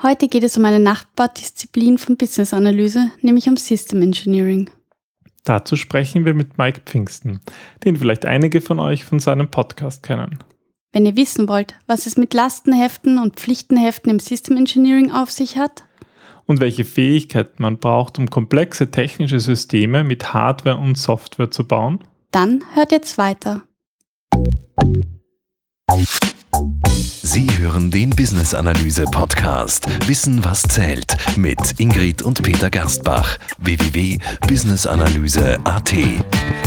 Heute geht es um eine Nachbardisziplin von Business Analyse, nämlich um System Engineering. Dazu sprechen wir mit Mike Pfingsten, den vielleicht einige von euch von seinem Podcast kennen. Wenn ihr wissen wollt, was es mit Lastenheften und Pflichtenheften im System Engineering auf sich hat und welche Fähigkeiten man braucht, um komplexe technische Systeme mit Hardware und Software zu bauen, dann hört jetzt weiter. Sie hören den Business Analyse Podcast Wissen was zählt mit Ingrid und Peter Gerstbach www.businessanalyse.at.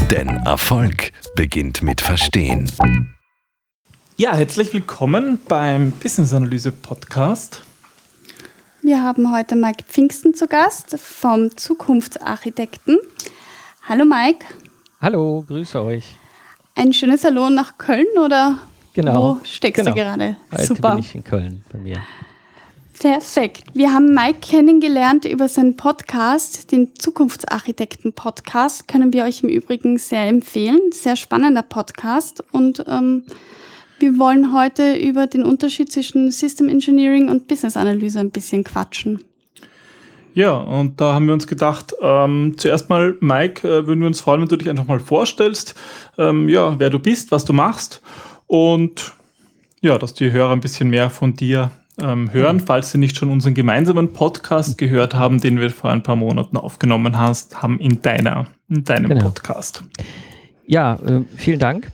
Denn Erfolg beginnt mit Verstehen. Ja, herzlich willkommen beim Business Analyse Podcast. Wir haben heute Mike Pfingsten zu Gast vom Zukunftsarchitekten. Hallo Mike. Hallo, grüße euch. Ein schönes Hallo nach Köln oder Genau. Wo steckst genau. du gerade? Heute Super. bin ich in Köln bei mir. Perfekt. Wir haben Mike kennengelernt über seinen Podcast, den Zukunftsarchitekten-Podcast. Können wir euch im Übrigen sehr empfehlen. Sehr spannender Podcast. Und ähm, wir wollen heute über den Unterschied zwischen System Engineering und Business Analyse ein bisschen quatschen. Ja, und da haben wir uns gedacht, ähm, zuerst mal, Mike, äh, würden wir uns freuen, wenn du dich einfach mal vorstellst, ähm, ja, wer du bist, was du machst und ja, dass die Hörer ein bisschen mehr von dir ähm, hören, mhm. falls sie nicht schon unseren gemeinsamen Podcast gehört haben, den wir vor ein paar Monaten aufgenommen hast, haben in deiner, in deinem genau. Podcast. Ja, äh, vielen Dank.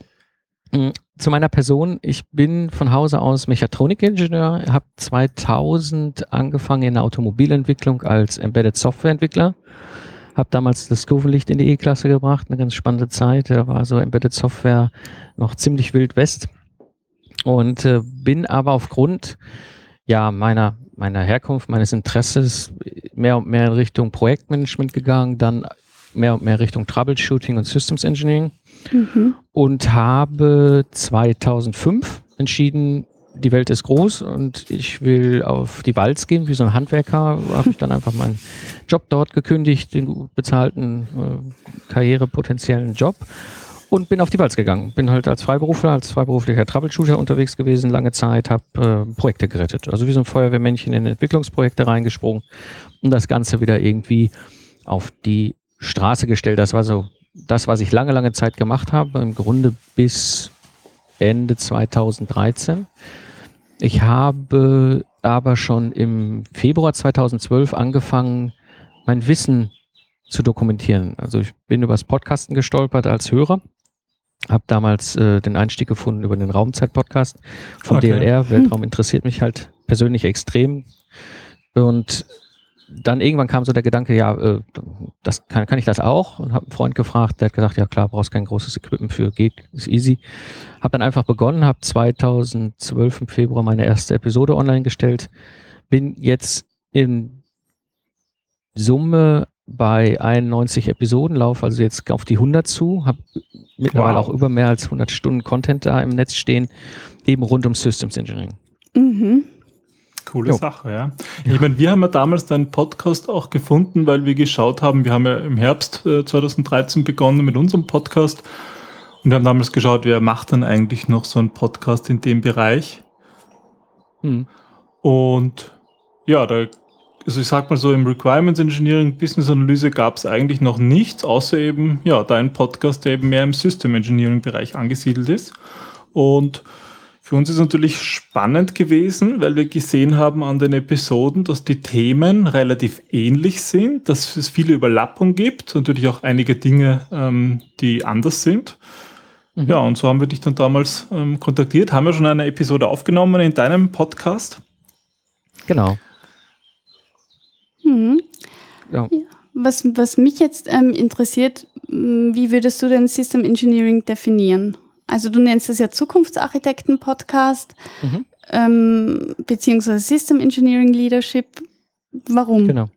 Mm, zu meiner Person, ich bin von Hause aus Mechatronikingenieur, habe 2000 angefangen in der Automobilentwicklung als Embedded Softwareentwickler, habe damals das Kurvenlicht in die E-Klasse gebracht, eine ganz spannende Zeit, da war so Embedded Software noch ziemlich wild west. Und äh, bin aber aufgrund ja meiner meiner Herkunft, meines Interesses mehr und mehr in Richtung Projektmanagement gegangen, dann mehr und mehr Richtung Troubleshooting und Systems Engineering. Mhm. und habe 2005 entschieden, die Welt ist groß und ich will auf die Walz gehen, wie so ein Handwerker, habe ich dann einfach meinen Job dort gekündigt, den gut bezahlten, äh, karrierepotenziellen Job und bin auf die Walz gegangen. Bin halt als Freiberufler, als freiberuflicher Troubleshooter unterwegs gewesen, lange Zeit, habe äh, Projekte gerettet. Also wie so ein Feuerwehrmännchen in Entwicklungsprojekte reingesprungen und das Ganze wieder irgendwie auf die Straße gestellt. Das war so das, was ich lange, lange Zeit gemacht habe, im Grunde bis Ende 2013. Ich habe aber schon im Februar 2012 angefangen, mein Wissen zu dokumentieren. Also ich bin übers Podcasten gestolpert als Hörer, habe damals äh, den Einstieg gefunden über den Raumzeit-Podcast von okay. DLR. Weltraum interessiert mich halt persönlich extrem. Und dann irgendwann kam so der Gedanke, ja, äh, das kann, kann ich das auch? Und habe einen Freund gefragt, der hat gesagt, ja klar, brauchst kein großes Equipment für, geht, ist easy. Habe dann einfach begonnen, habe 2012 im Februar meine erste Episode online gestellt, bin jetzt in Summe bei 91 Episoden, laufe also jetzt auf die 100 zu, habe mittlerweile wow. auch über mehr als 100 Stunden Content da im Netz stehen, eben rund um Systems Engineering. Mhm. Coole jo. Sache, ja. Ich meine, wir haben ja damals deinen Podcast auch gefunden, weil wir geschaut haben, wir haben ja im Herbst äh, 2013 begonnen mit unserem Podcast und wir haben damals geschaut, wer macht dann eigentlich noch so einen Podcast in dem Bereich. Hm. Und ja, da, also ich sag mal so, im Requirements Engineering, Business Analyse gab es eigentlich noch nichts, außer eben, ja, dein Podcast, der eben mehr im System Engineering Bereich angesiedelt ist. Und für uns ist natürlich spannend gewesen, weil wir gesehen haben an den Episoden, dass die Themen relativ ähnlich sind, dass es viele Überlappungen gibt, natürlich auch einige Dinge, ähm, die anders sind. Mhm. Ja, und so haben wir dich dann damals ähm, kontaktiert. Haben wir schon eine Episode aufgenommen in deinem Podcast? Genau. Mhm. Ja. Was, was mich jetzt ähm, interessiert, wie würdest du denn System Engineering definieren? Also du nennst es ja Zukunftsarchitekten-Podcast, mhm. ähm, beziehungsweise System Engineering Leadership. Warum? Genau.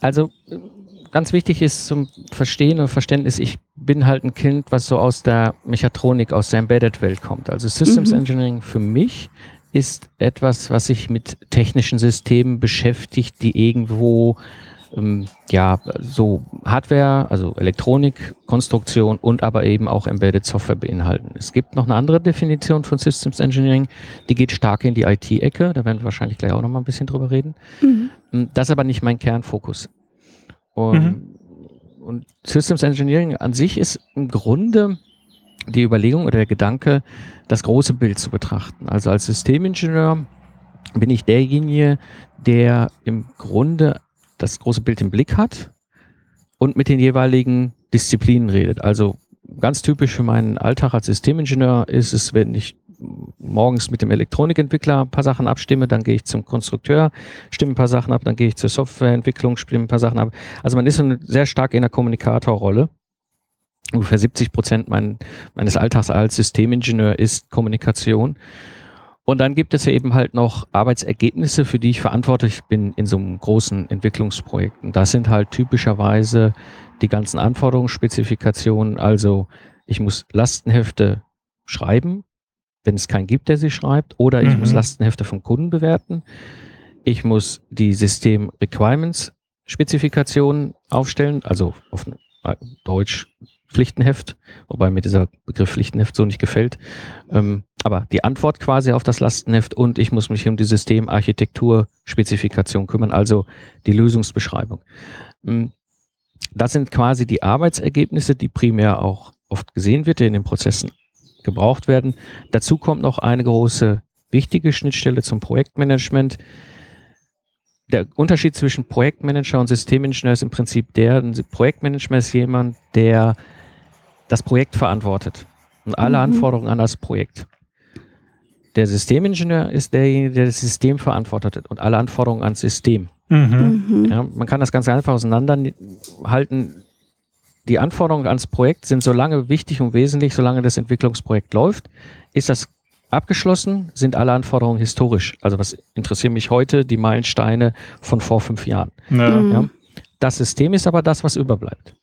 Also ganz wichtig ist zum Verstehen und Verständnis, ich bin halt ein Kind, was so aus der Mechatronik, aus der Embedded-Welt kommt. Also Systems mhm. Engineering für mich ist etwas, was sich mit technischen Systemen beschäftigt, die irgendwo ähm, ja, so Hardware, also Elektronik, Konstruktion und aber eben auch Embedded Software beinhalten. Es gibt noch eine andere Definition von Systems Engineering, die geht stark in die IT-Ecke, da werden wir wahrscheinlich gleich auch noch mal ein bisschen drüber reden. Mhm. Ähm, das ist aber nicht mein Kernfokus. Und, mhm. und Systems Engineering an sich ist im Grunde die Überlegung oder der Gedanke, das große Bild zu betrachten. Also als Systemingenieur bin ich derjenige, der im Grunde das große Bild im Blick hat und mit den jeweiligen Disziplinen redet. Also ganz typisch für meinen Alltag als Systemingenieur ist es, wenn ich morgens mit dem Elektronikentwickler ein paar Sachen abstimme, dann gehe ich zum Konstrukteur, stimme ein paar Sachen ab, dann gehe ich zur Softwareentwicklung, stimme ein paar Sachen ab. Also man ist sehr stark in der Kommunikatorrolle. Ungefähr 70 Prozent mein, meines Alltags als Systemingenieur ist Kommunikation. Und dann gibt es ja eben halt noch Arbeitsergebnisse, für die ich verantwortlich bin in so einem großen Entwicklungsprojekt. Und das sind halt typischerweise die ganzen Anforderungsspezifikationen. Also ich muss Lastenhefte schreiben, wenn es keinen gibt, der sie schreibt, oder ich mhm. muss Lastenhefte vom Kunden bewerten. Ich muss die System Requirements Spezifikationen aufstellen, also auf Deutsch Pflichtenheft, wobei mir dieser Begriff Pflichtenheft so nicht gefällt. Ähm, aber die Antwort quasi auf das Lastenheft und ich muss mich um die Systemarchitektur-Spezifikation kümmern, also die Lösungsbeschreibung. Ähm, das sind quasi die Arbeitsergebnisse, die primär auch oft gesehen wird, die in den Prozessen gebraucht werden. Dazu kommt noch eine große wichtige Schnittstelle zum Projektmanagement. Der Unterschied zwischen Projektmanager und Systemingenieur ist im Prinzip der, ein Projektmanager ist jemand, der das Projekt verantwortet und alle mhm. Anforderungen an das Projekt. Der Systemingenieur ist derjenige, der das System verantwortet und alle Anforderungen ans System. Mhm. mhm. Ja, man kann das ganz einfach auseinanderhalten. Die Anforderungen ans Projekt sind so lange wichtig und wesentlich, solange das Entwicklungsprojekt läuft. Ist das abgeschlossen, sind alle Anforderungen historisch. Also was interessieren mich heute? Die Meilensteine von vor fünf Jahren. Ja. Ja. Das System ist aber das, was überbleibt.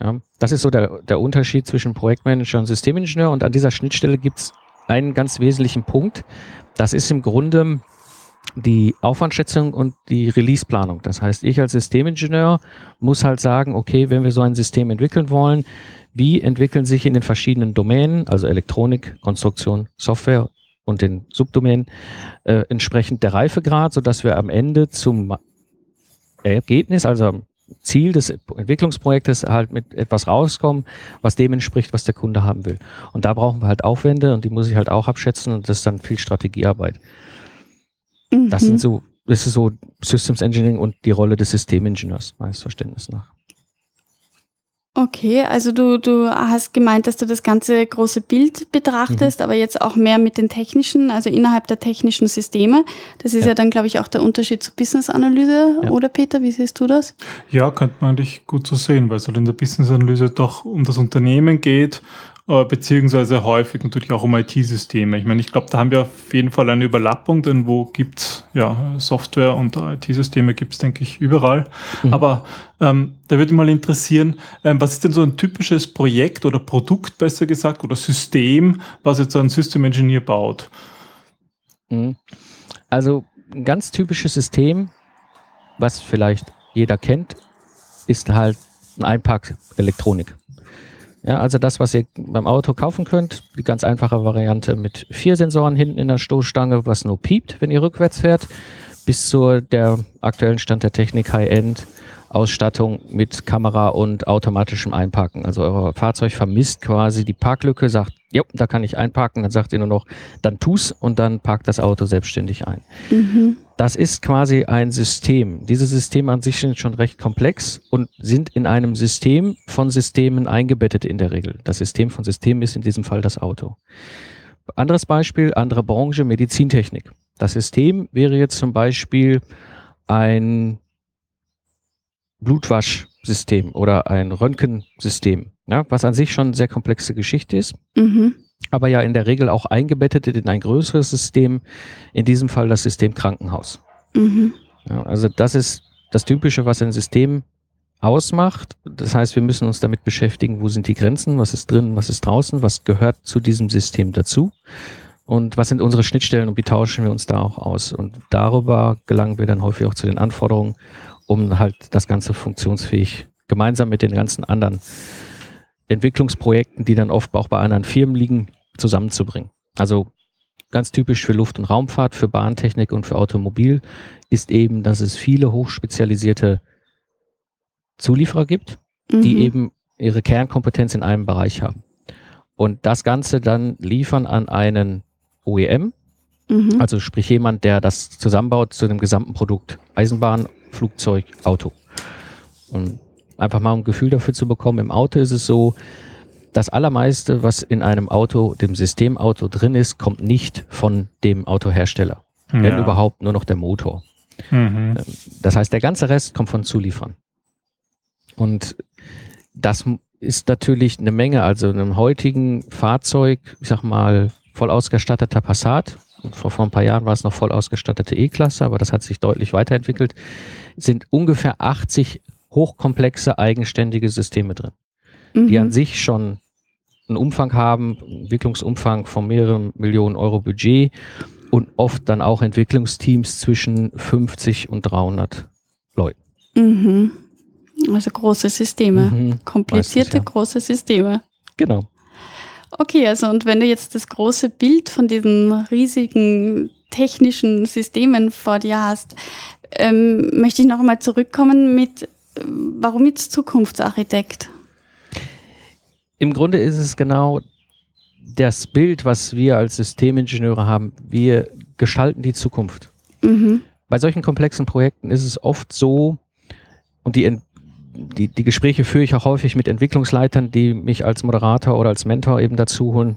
Ja, das ist so der, der Unterschied zwischen Projektmanager und Systemingenieur. Und an dieser Schnittstelle gibt es einen ganz wesentlichen Punkt. Das ist im Grunde die Aufwandschätzung und die Releaseplanung. Das heißt, ich als Systemingenieur muss halt sagen, okay, wenn wir so ein System entwickeln wollen, wie entwickeln sich in den verschiedenen Domänen, also Elektronik, Konstruktion, Software und den Subdomänen, äh, entsprechend der Reifegrad, sodass wir am Ende zum Ergebnis, also Ziel des Entwicklungsprojektes halt mit etwas rauskommen, was dem entspricht, was der Kunde haben will. Und da brauchen wir halt Aufwände und die muss ich halt auch abschätzen und das ist dann viel Strategiearbeit. Mhm. Das sind so, das ist so Systems Engineering und die Rolle des Systemingenieurs, meines Verständnisses nach. Okay, also du, du hast gemeint, dass du das ganze große Bild betrachtest, mhm. aber jetzt auch mehr mit den technischen, also innerhalb der technischen Systeme. Das ist ja, ja dann, glaube ich, auch der Unterschied zur Business-Analyse, ja. oder Peter, wie siehst du das? Ja, könnte man eigentlich gut so sehen, weil es halt in der Business-Analyse doch um das Unternehmen geht beziehungsweise häufig natürlich auch um IT-Systeme. Ich meine, ich glaube, da haben wir auf jeden Fall eine Überlappung, denn wo gibt's ja Software und IT-Systeme gibt's denke ich, überall. Mhm. Aber ähm, da würde mich mal interessieren, ähm, was ist denn so ein typisches Projekt oder Produkt, besser gesagt, oder System, was jetzt ein System Engineer baut? Mhm. Also ein ganz typisches System, was vielleicht jeder kennt, ist halt ein Einpack Elektronik. Ja, also das, was ihr beim Auto kaufen könnt, die ganz einfache Variante mit vier Sensoren hinten in der Stoßstange, was nur piept, wenn ihr rückwärts fährt, bis zu der aktuellen Stand der Technik High-End Ausstattung mit Kamera und automatischem Einparken. Also euer Fahrzeug vermisst quasi die Parklücke, sagt, ja, da kann ich einparken, dann sagt ihr nur noch, dann tu's und dann parkt das Auto selbstständig ein. Mhm. Das ist quasi ein System. Diese Systeme an sich sind schon recht komplex und sind in einem System von Systemen eingebettet in der Regel. Das System von Systemen ist in diesem Fall das Auto. Anderes Beispiel, andere Branche, Medizintechnik. Das System wäre jetzt zum Beispiel ein Blutwaschsystem oder ein Röntgensystem, ja, was an sich schon eine sehr komplexe Geschichte ist, mhm. aber ja in der Regel auch eingebettet in ein größeres System, in diesem Fall das System Krankenhaus. Mhm. Ja, also das ist das Typische, was ein System ausmacht. Das heißt, wir müssen uns damit beschäftigen, wo sind die Grenzen, was ist drin, was ist draußen, was gehört zu diesem System dazu und was sind unsere Schnittstellen und wie tauschen wir uns da auch aus. Und darüber gelangen wir dann häufig auch zu den Anforderungen um halt das Ganze funktionsfähig gemeinsam mit den ganzen anderen Entwicklungsprojekten, die dann oft auch bei anderen Firmen liegen, zusammenzubringen. Also ganz typisch für Luft- und Raumfahrt, für Bahntechnik und für Automobil ist eben, dass es viele hochspezialisierte Zulieferer gibt, mhm. die eben ihre Kernkompetenz in einem Bereich haben. Und das Ganze dann liefern an einen OEM, mhm. also sprich jemand, der das zusammenbaut zu dem gesamten Produkt. Eisenbahn, Flugzeug, Auto. Und einfach mal ein Gefühl dafür zu bekommen, im Auto ist es so, das allermeiste, was in einem Auto, dem Systemauto drin ist, kommt nicht von dem Autohersteller. Ja. Wenn überhaupt nur noch der Motor. Mhm. Das heißt, der ganze Rest kommt von Zuliefern. Und das ist natürlich eine Menge. Also in einem heutigen Fahrzeug, ich sag mal, voll ausgestatteter Passat, vor, vor ein paar Jahren war es noch voll ausgestattete E-Klasse, aber das hat sich deutlich weiterentwickelt, sind ungefähr 80 hochkomplexe eigenständige Systeme drin, mhm. die an sich schon einen Umfang haben, Entwicklungsumfang von mehreren Millionen Euro Budget und oft dann auch Entwicklungsteams zwischen 50 und 300 Leuten. Mhm. Also große Systeme, mhm, komplizierte ja. große Systeme. Genau. Okay, also und wenn du jetzt das große Bild von diesen riesigen technischen Systemen vor dir hast, ähm, möchte ich noch einmal zurückkommen mit, warum jetzt Zukunftsarchitekt? Im Grunde ist es genau das Bild, was wir als Systemingenieure haben. Wir gestalten die Zukunft. Mhm. Bei solchen komplexen Projekten ist es oft so, und die die, die Gespräche führe ich auch häufig mit Entwicklungsleitern, die mich als Moderator oder als Mentor eben dazu holen.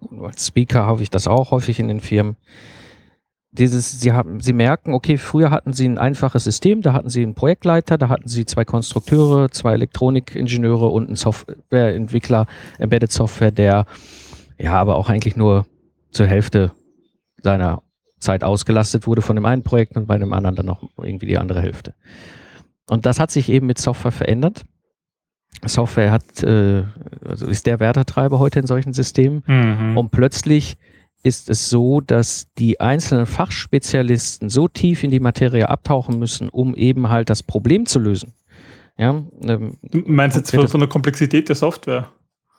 Und als Speaker habe ich das auch häufig in den Firmen. Dieses, sie haben, sie merken, okay, früher hatten sie ein einfaches System, da hatten sie einen Projektleiter, da hatten sie zwei Konstrukteure, zwei Elektronikingenieure und einen Softwareentwickler, Embedded Software, der ja aber auch eigentlich nur zur Hälfte seiner Zeit ausgelastet wurde von dem einen Projekt und bei dem anderen dann noch irgendwie die andere Hälfte. Und das hat sich eben mit Software verändert. Software hat, äh, also ist der Wertetreiber heute in solchen Systemen. Mhm. Und plötzlich ist es so, dass die einzelnen Fachspezialisten so tief in die Materie abtauchen müssen, um eben halt das Problem zu lösen. Ja, ähm, du meinst jetzt von, von der Komplexität der Software?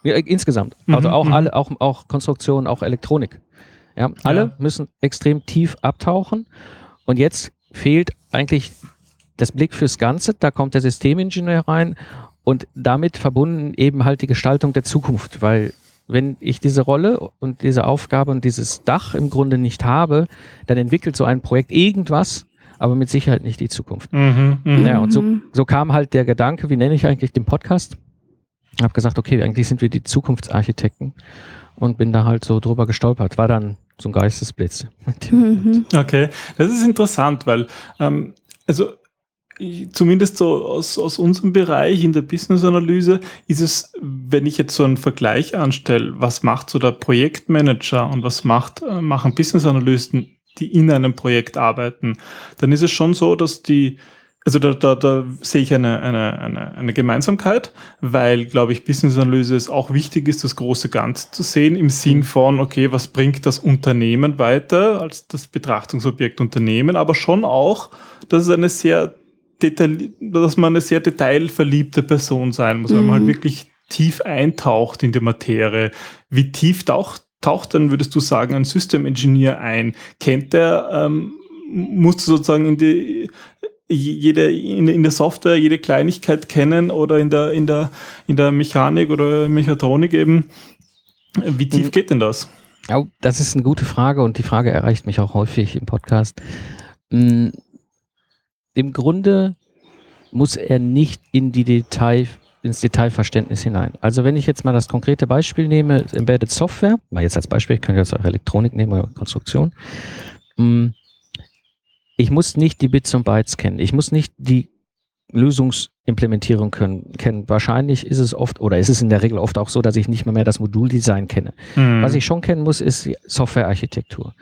Ja, insgesamt. Mhm, also auch mhm. alle, auch, auch Konstruktion, auch Elektronik. Ja, alle ja. müssen extrem tief abtauchen. Und jetzt fehlt eigentlich das Blick fürs Ganze, da kommt der Systemingenieur rein und damit verbunden eben halt die Gestaltung der Zukunft, weil wenn ich diese Rolle und diese Aufgabe und dieses Dach im Grunde nicht habe, dann entwickelt so ein Projekt irgendwas, aber mit Sicherheit nicht die Zukunft. Mhm, mh. Ja, und so, so kam halt der Gedanke, wie nenne ich eigentlich den Podcast? Ich habe gesagt, okay, eigentlich sind wir die Zukunftsarchitekten und bin da halt so drüber gestolpert. War dann so ein Geistesblitz. Mhm. Okay, das ist interessant, weil ähm, also zumindest so aus, aus unserem Bereich in der Business-Analyse ist es, wenn ich jetzt so einen Vergleich anstelle, was macht so der Projektmanager und was macht, äh, machen Business-Analysten, die in einem Projekt arbeiten, dann ist es schon so, dass die, also da, da, da sehe ich eine, eine, eine, eine Gemeinsamkeit, weil, glaube ich, Business-Analyse ist auch wichtig ist, das große Ganze zu sehen, im Sinn von, okay, was bringt das Unternehmen weiter als das Betrachtungsobjekt Unternehmen, aber schon auch, dass es eine sehr dass man eine sehr detailverliebte Person sein muss, mhm. weil man halt mhm. wirklich tief eintaucht in die Materie. Wie tief taucht, taucht dann, würdest du sagen, ein System Engineer ein? Kennt der, ähm, musst du sozusagen in die, jede, in, in der Software jede Kleinigkeit kennen oder in der, in der, in der Mechanik oder Mechatronik eben? Wie tief mhm. geht denn das? Ja, das ist eine gute Frage und die Frage erreicht mich auch häufig im Podcast. Im Grunde muss er nicht in die Detail, ins Detailverständnis hinein. Also wenn ich jetzt mal das konkrete Beispiel nehme, Embedded Software, mal jetzt als Beispiel, ich kann jetzt auch Elektronik nehmen oder Konstruktion. Hm, ich muss nicht die Bits und Bytes kennen. Ich muss nicht die Lösungsimplementierung können, kennen. Wahrscheinlich ist es oft oder ist es in der Regel oft auch so, dass ich nicht mehr, mehr das Moduldesign kenne. Mhm. Was ich schon kennen muss, ist Softwarearchitektur.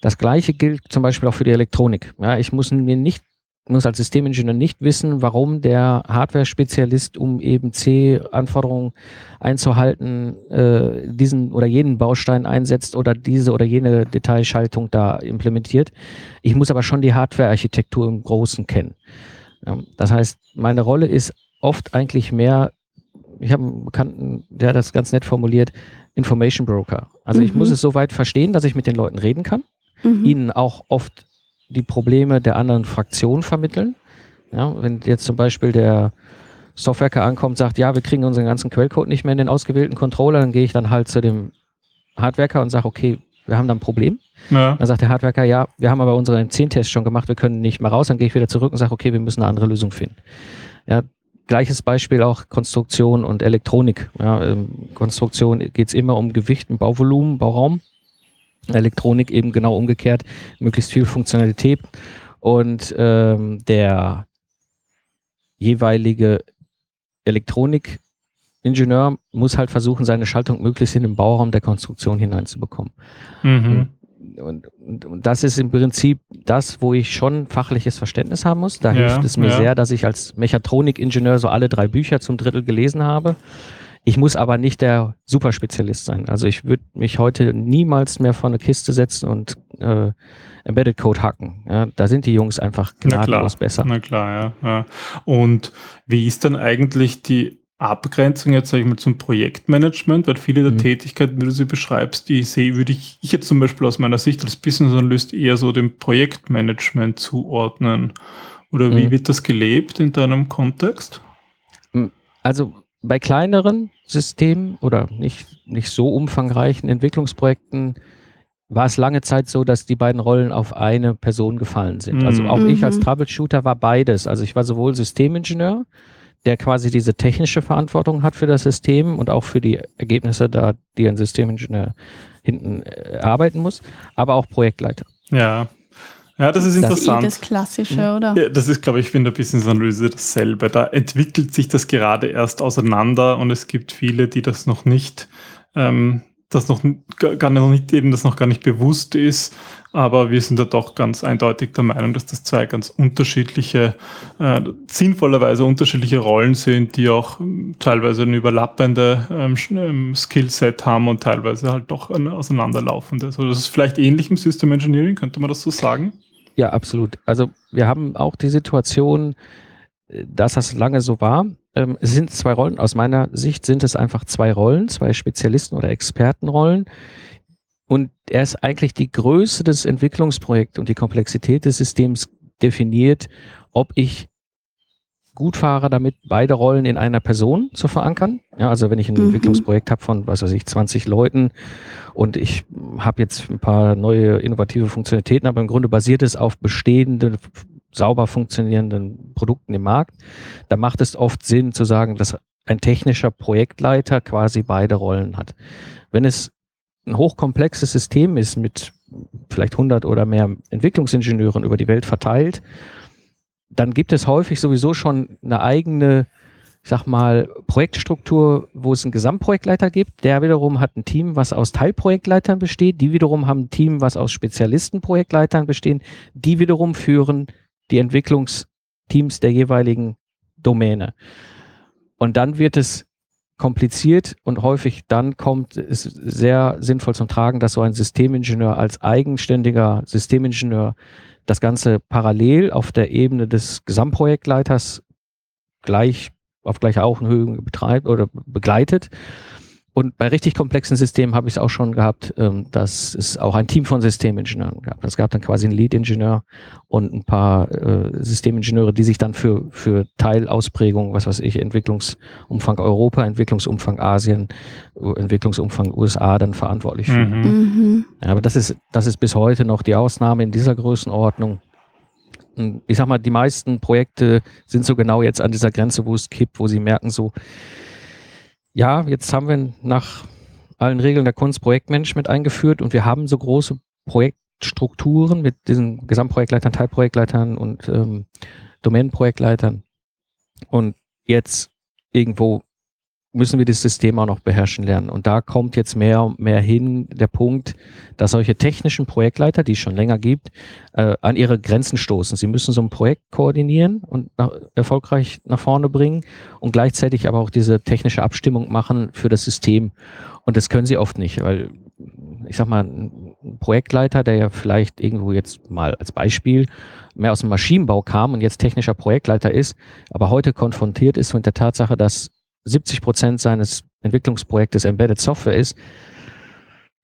Das gleiche gilt zum Beispiel auch für die Elektronik. Ja, ich muss mir nicht muss als Systemingenieur nicht wissen, warum der Hardware-Spezialist, um eben C-Anforderungen einzuhalten, äh, diesen oder jenen Baustein einsetzt oder diese oder jene Detailschaltung da implementiert. Ich muss aber schon die Hardware-Architektur im Großen kennen. Ja, das heißt, meine Rolle ist oft eigentlich mehr, ich habe einen Bekannten, der hat das ganz nett formuliert, Information Broker. Also mhm. ich muss es so weit verstehen, dass ich mit den Leuten reden kann, mhm. ihnen auch oft die Probleme der anderen Fraktionen vermitteln. Ja, wenn jetzt zum Beispiel der Softwareker ankommt, sagt, ja, wir kriegen unseren ganzen Quellcode nicht mehr in den ausgewählten Controller, dann gehe ich dann halt zu dem Hardwerker und sage, okay, wir haben da ein Problem. Ja. Dann sagt der Hardwerker, ja, wir haben aber unsere 10-Tests schon gemacht, wir können nicht mehr raus. Dann gehe ich wieder zurück und sage, okay, wir müssen eine andere Lösung finden. Ja, gleiches Beispiel auch Konstruktion und Elektronik. Ja, Konstruktion geht es immer um Gewicht, Bauvolumen, Bauraum. Elektronik eben genau umgekehrt, möglichst viel Funktionalität. Und ähm, der jeweilige Elektronikingenieur muss halt versuchen, seine Schaltung möglichst in den Bauraum der Konstruktion hineinzubekommen. Mhm. Und, und, und, das ist im Prinzip das, wo ich schon fachliches Verständnis haben muss. Da ja, hilft es mir ja. sehr, dass ich als Mechatronikingenieur so alle drei Bücher zum Drittel gelesen habe. Ich muss aber nicht der Superspezialist sein. Also ich würde mich heute niemals mehr vor eine Kiste setzen und äh, Embedded Code hacken. Ja, da sind die Jungs einfach gnadenlos besser. Na klar, ja, ja. Und wie ist dann eigentlich die Abgrenzung jetzt, sage ich mal, zum Projektmanagement? Weil viele der mhm. Tätigkeiten, die du sie beschreibst, die sehe, würde ich, ich jetzt zum Beispiel aus meiner Sicht als Business Analyst eher so dem Projektmanagement zuordnen. Oder wie mhm. wird das gelebt in deinem Kontext? Also bei kleineren Systemen oder nicht, nicht so umfangreichen Entwicklungsprojekten war es lange Zeit so, dass die beiden Rollen auf eine Person gefallen sind. Also auch mhm. ich als mhm. Troubleshooter war beides. Also ich war sowohl Systemingenieur, der quasi diese technische Verantwortung hat für das System und auch für die Ergebnisse, da die ein Systemingenieur hinten äh, arbeiten muss, aber auch Projektleiter. Ja. Ja, das ist interessant. Das ist das Klassische, oder? Ja, das ist, glaube ich, in der Business-Analyse dasselbe. Da entwickelt sich das gerade erst auseinander und es gibt viele, die das noch nicht ähm, das noch gar nicht eben das noch gar nicht bewusst ist, aber wir sind da doch ganz eindeutig der Meinung, dass das zwei ganz unterschiedliche, äh, sinnvollerweise unterschiedliche Rollen sind, die auch ähm, teilweise ein überlappende ähm, ähm, Skillset haben und teilweise halt doch ein auseinanderlaufendes. Also das ist vielleicht ähnlich im System Engineering, könnte man das so sagen? Ja, absolut. Also wir haben auch die Situation, äh, dass das lange so war, ähm, es sind zwei Rollen. Aus meiner Sicht sind es einfach zwei Rollen, zwei Spezialisten- oder Expertenrollen. Und er ist eigentlich die Größe des Entwicklungsprojekts und die Komplexität des Systems definiert, ob ich gut fahre, damit beide Rollen in einer Person zu verankern. Ja, also wenn ich ein mhm. Entwicklungsprojekt habe von, was weiß ich, 20 Leuten und ich habe jetzt ein paar neue innovative Funktionalitäten, aber im Grunde basiert es auf bestehende sauber funktionierenden Produkten im Markt, da macht es oft Sinn zu sagen, dass ein technischer Projektleiter quasi beide Rollen hat. Wenn es ein hochkomplexes System ist mit vielleicht 100 oder mehr Entwicklungsingenieuren über die Welt verteilt, dann gibt es häufig sowieso schon eine eigene, ich sag mal, Projektstruktur, wo es einen Gesamtprojektleiter gibt. Der wiederum hat ein Team, was aus Teilprojektleitern besteht. Die wiederum haben ein Team, was aus Spezialistenprojektleitern bestehen. Die wiederum führen die Entwicklungsteams der jeweiligen Domäne. Und dann wird es kompliziert und häufig dann kommt es sehr sinnvoll zum Tragen, dass so ein Systemingenieur als eigenständiger Systemingenieur das Ganze parallel auf der Ebene des Gesamtprojektleiters gleich auf gleicher Augenhöhe betreibt oder begleitet und bei richtig komplexen Systemen habe ich es auch schon gehabt, ähm, dass es auch ein Team von Systemingenieuren gab. Es gab dann quasi einen Lead-Ingenieur und ein paar äh, Systemingenieure, die sich dann für, für Teilausprägung, was weiß ich, Entwicklungsumfang Europa, Entwicklungsumfang Asien, Entwicklungsumfang USA dann verantwortlich fühlen. Mhm. Mhm. Ja, aber das ist, das ist bis heute noch die Ausnahme in dieser Größenordnung. Ich sag mal, die meisten Projekte sind so genau jetzt an dieser Grenze, wo es kippt, wo sie merken so, ja, jetzt haben wir nach allen Regeln der Kunst Projektmanagement eingeführt und wir haben so große Projektstrukturen mit diesen Gesamtprojektleitern, Teilprojektleitern und ähm, Domänenprojektleitern. Und jetzt irgendwo müssen wir das System auch noch beherrschen lernen. Und da kommt jetzt mehr und mehr hin der Punkt, dass solche technischen Projektleiter, die es schon länger gibt, äh, an ihre Grenzen stoßen. Sie müssen so ein Projekt koordinieren und nach, erfolgreich nach vorne bringen und gleichzeitig aber auch diese technische Abstimmung machen für das System. Und das können sie oft nicht, weil ich sag mal, ein Projektleiter, der ja vielleicht irgendwo jetzt mal als Beispiel mehr aus dem Maschinenbau kam und jetzt technischer Projektleiter ist, aber heute konfrontiert ist mit der Tatsache, dass 70 Prozent seines Entwicklungsprojektes Embedded Software ist,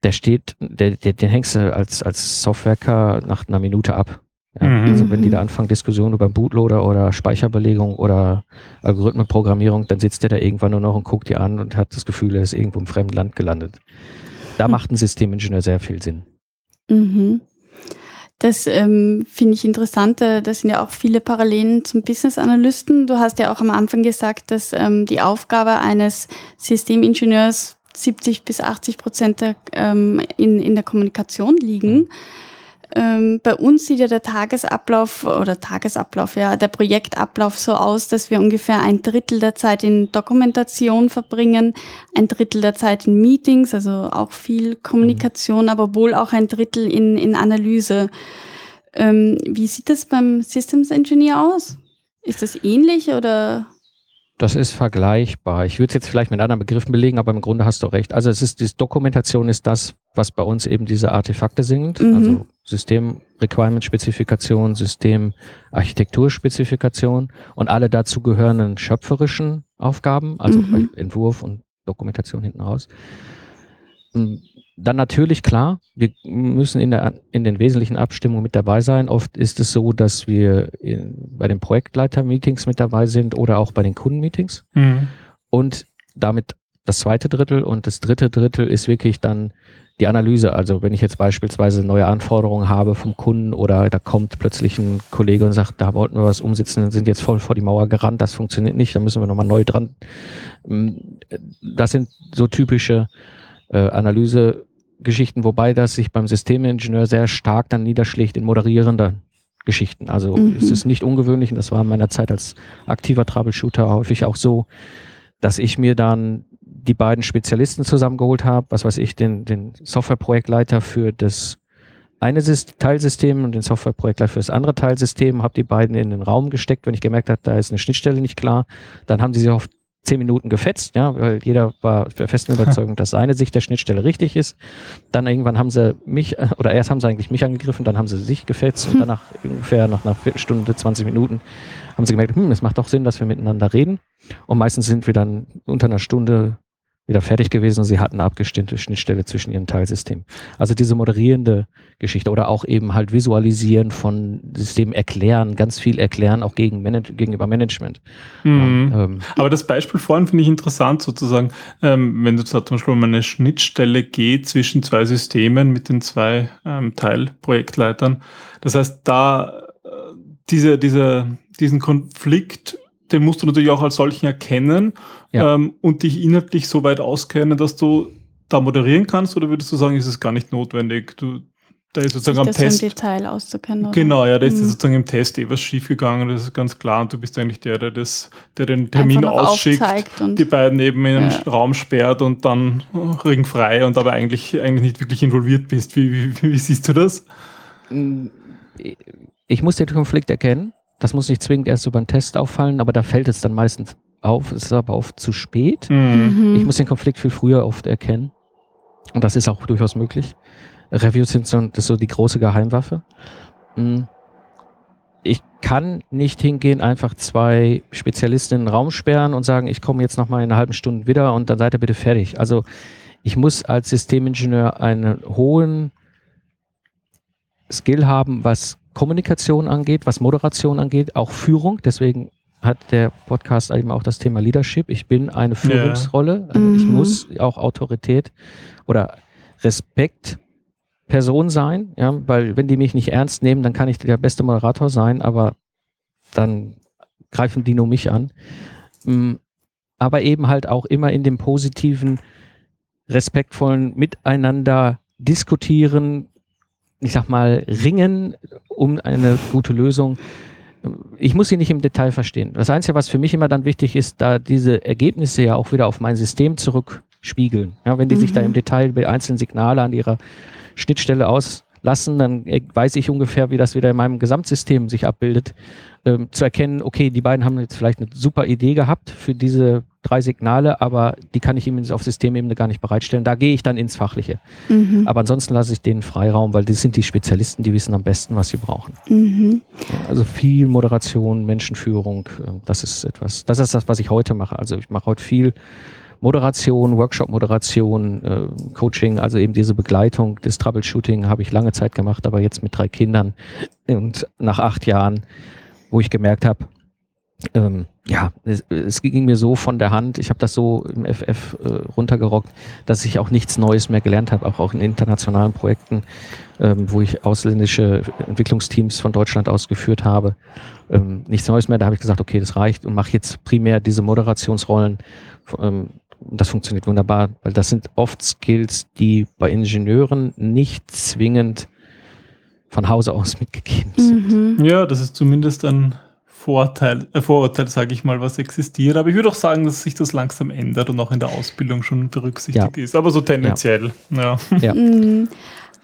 der steht, der, der, den hängst du als, als Softwareker nach einer Minute ab. Ja, mhm. Also wenn die da anfangen, Diskussionen über Bootloader oder Speicherbelegung oder Algorithmenprogrammierung, dann sitzt der da irgendwann nur noch und guckt die an und hat das Gefühl, er ist irgendwo im fremden Land gelandet. Da mhm. macht ein Systemingenieur sehr viel Sinn. Mhm. Das ähm, finde ich interessant. Da sind ja auch viele Parallelen zum Business Analysten. Du hast ja auch am Anfang gesagt, dass ähm, die Aufgabe eines Systemingenieurs 70 bis 80 Prozent der, ähm, in, in der Kommunikation liegen. Ähm, bei uns sieht ja der Tagesablauf oder Tagesablauf, ja, der Projektablauf so aus, dass wir ungefähr ein Drittel der Zeit in Dokumentation verbringen, ein Drittel der Zeit in Meetings, also auch viel Kommunikation, mhm. aber wohl auch ein Drittel in, in Analyse. Ähm, wie sieht das beim Systems Engineer aus? Ist das ähnlich oder? Das ist vergleichbar. Ich würde es jetzt vielleicht mit anderen Begriffen belegen, aber im Grunde hast du recht. Also es ist, die Dokumentation ist das, was bei uns eben diese Artefakte sind. Mhm. Also System Requirement Spezifikation, System Architekturspezifikation und alle dazu gehörenden schöpferischen Aufgaben, also mhm. Entwurf und Dokumentation hinten raus. Dann natürlich klar, wir müssen in, der, in den wesentlichen Abstimmungen mit dabei sein. Oft ist es so, dass wir in, bei den Projektleiter-Meetings mit dabei sind oder auch bei den Kundenmeetings. Mhm. Und damit das zweite Drittel und das dritte Drittel ist wirklich dann die Analyse. Also wenn ich jetzt beispielsweise neue Anforderungen habe vom Kunden oder da kommt plötzlich ein Kollege und sagt, da wollten wir was umsetzen, sind jetzt voll vor die Mauer gerannt, das funktioniert nicht, da müssen wir nochmal neu dran. Das sind so typische äh, Analyse Geschichten, wobei das sich beim Systemingenieur sehr stark dann niederschlägt in moderierender Geschichten. Also mhm. es ist nicht ungewöhnlich, und das war in meiner Zeit als aktiver Troubleshooter häufig auch so, dass ich mir dann die beiden Spezialisten zusammengeholt habe, was weiß ich, den, den Softwareprojektleiter für das eine Teilsystem und den Softwareprojektleiter für das andere Teilsystem, habe die beiden in den Raum gesteckt, wenn ich gemerkt habe, da ist eine Schnittstelle nicht klar, dann haben sie sich auf zehn Minuten gefetzt, ja, weil jeder war der festen Überzeugung, dass seine Sicht der Schnittstelle richtig ist. Dann irgendwann haben sie mich, oder erst haben sie eigentlich mich angegriffen, dann haben sie sich gefetzt und danach ungefähr nach einer Viertelstunde, 20 Minuten haben sie gemerkt, hm, es macht doch Sinn, dass wir miteinander reden. Und meistens sind wir dann unter einer Stunde wieder fertig gewesen und sie hatten eine abgestimmte Schnittstelle zwischen ihren Teilsystemen. Also diese moderierende Geschichte oder auch eben halt Visualisieren von Systemen erklären, ganz viel erklären, auch gegen Manage gegenüber Management. Mhm. Ähm, Aber das Beispiel vorhin finde ich interessant sozusagen, ähm, wenn du zum Beispiel um eine Schnittstelle geht zwischen zwei Systemen mit den zwei ähm, Teilprojektleitern. Das heißt, da äh, diese, diese, diesen Konflikt den musst du natürlich auch als solchen erkennen ja. ähm, und dich inhaltlich so weit auskennen, dass du da moderieren kannst, oder würdest du sagen, ist es gar nicht notwendig? Du, da ist sozusagen am das Test. im Detail auszukennen. Oder? Genau, ja, da ist mhm. sozusagen im Test eh was schiefgegangen, das ist ganz klar. Und du bist eigentlich der, der, das, der den Termin ausschickt, die beiden eben in den ja. Raum sperrt und dann ringfrei und aber eigentlich, eigentlich nicht wirklich involviert bist. Wie, wie, wie siehst du das? Ich muss den Konflikt erkennen das muss nicht zwingend erst über einen Test auffallen, aber da fällt es dann meistens auf. Es ist aber oft zu spät. Mhm. Ich muss den Konflikt viel früher oft erkennen. Und das ist auch durchaus möglich. Reviews sind so, das ist so die große Geheimwaffe. Hm. Ich kann nicht hingehen, einfach zwei Spezialisten in den Raum sperren und sagen, ich komme jetzt noch mal in einer halben Stunde wieder und dann seid ihr bitte fertig. Also ich muss als Systemingenieur einen hohen Skill haben, was Kommunikation angeht, was Moderation angeht, auch Führung. Deswegen hat der Podcast eben auch das Thema Leadership. Ich bin eine Führungsrolle. Ja. Also mhm. Ich muss auch Autorität oder Respekt Person sein, ja, weil wenn die mich nicht ernst nehmen, dann kann ich der beste Moderator sein, aber dann greifen die nur mich an. Mm, aber eben halt auch immer in dem positiven, respektvollen Miteinander diskutieren, ich sag mal, ringen um eine gute Lösung. Ich muss sie nicht im Detail verstehen. Das Einzige, was für mich immer dann wichtig ist, da diese Ergebnisse ja auch wieder auf mein System zurückspiegeln. Ja, wenn die mhm. sich da im mhm. Detail bei einzelnen Signale an ihrer Schnittstelle aus, lassen, dann weiß ich ungefähr, wie das wieder in meinem Gesamtsystem sich abbildet, ähm, zu erkennen, okay, die beiden haben jetzt vielleicht eine super Idee gehabt für diese drei Signale, aber die kann ich ihm auf Systemebene gar nicht bereitstellen. Da gehe ich dann ins Fachliche. Mhm. Aber ansonsten lasse ich denen Freiraum, weil die sind die Spezialisten, die wissen am besten, was sie brauchen. Mhm. Also viel Moderation, Menschenführung, äh, das ist etwas, das ist das, was ich heute mache. Also ich mache heute viel Moderation, Workshop-Moderation, äh, Coaching, also eben diese Begleitung des Troubleshooting habe ich lange Zeit gemacht, aber jetzt mit drei Kindern und nach acht Jahren, wo ich gemerkt habe, ähm, ja, es, es, ging mir so von der Hand, ich habe das so im FF äh, runtergerockt, dass ich auch nichts Neues mehr gelernt habe, auch, auch in internationalen Projekten, ähm, wo ich ausländische Entwicklungsteams von Deutschland ausgeführt habe. Ähm, nichts Neues mehr, da habe ich gesagt, okay, das reicht und mache jetzt primär diese Moderationsrollen. Ähm, das funktioniert wunderbar, weil das sind oft Skills, die bei Ingenieuren nicht zwingend von Hause aus mitgegeben sind. Mhm. Ja, das ist zumindest ein Vorteil, äh, Vorurteil, sage ich mal, was existiert. Aber ich würde auch sagen, dass sich das langsam ändert und auch in der Ausbildung schon berücksichtigt ja. ist. Aber so tendenziell. Ja. ja. Mhm.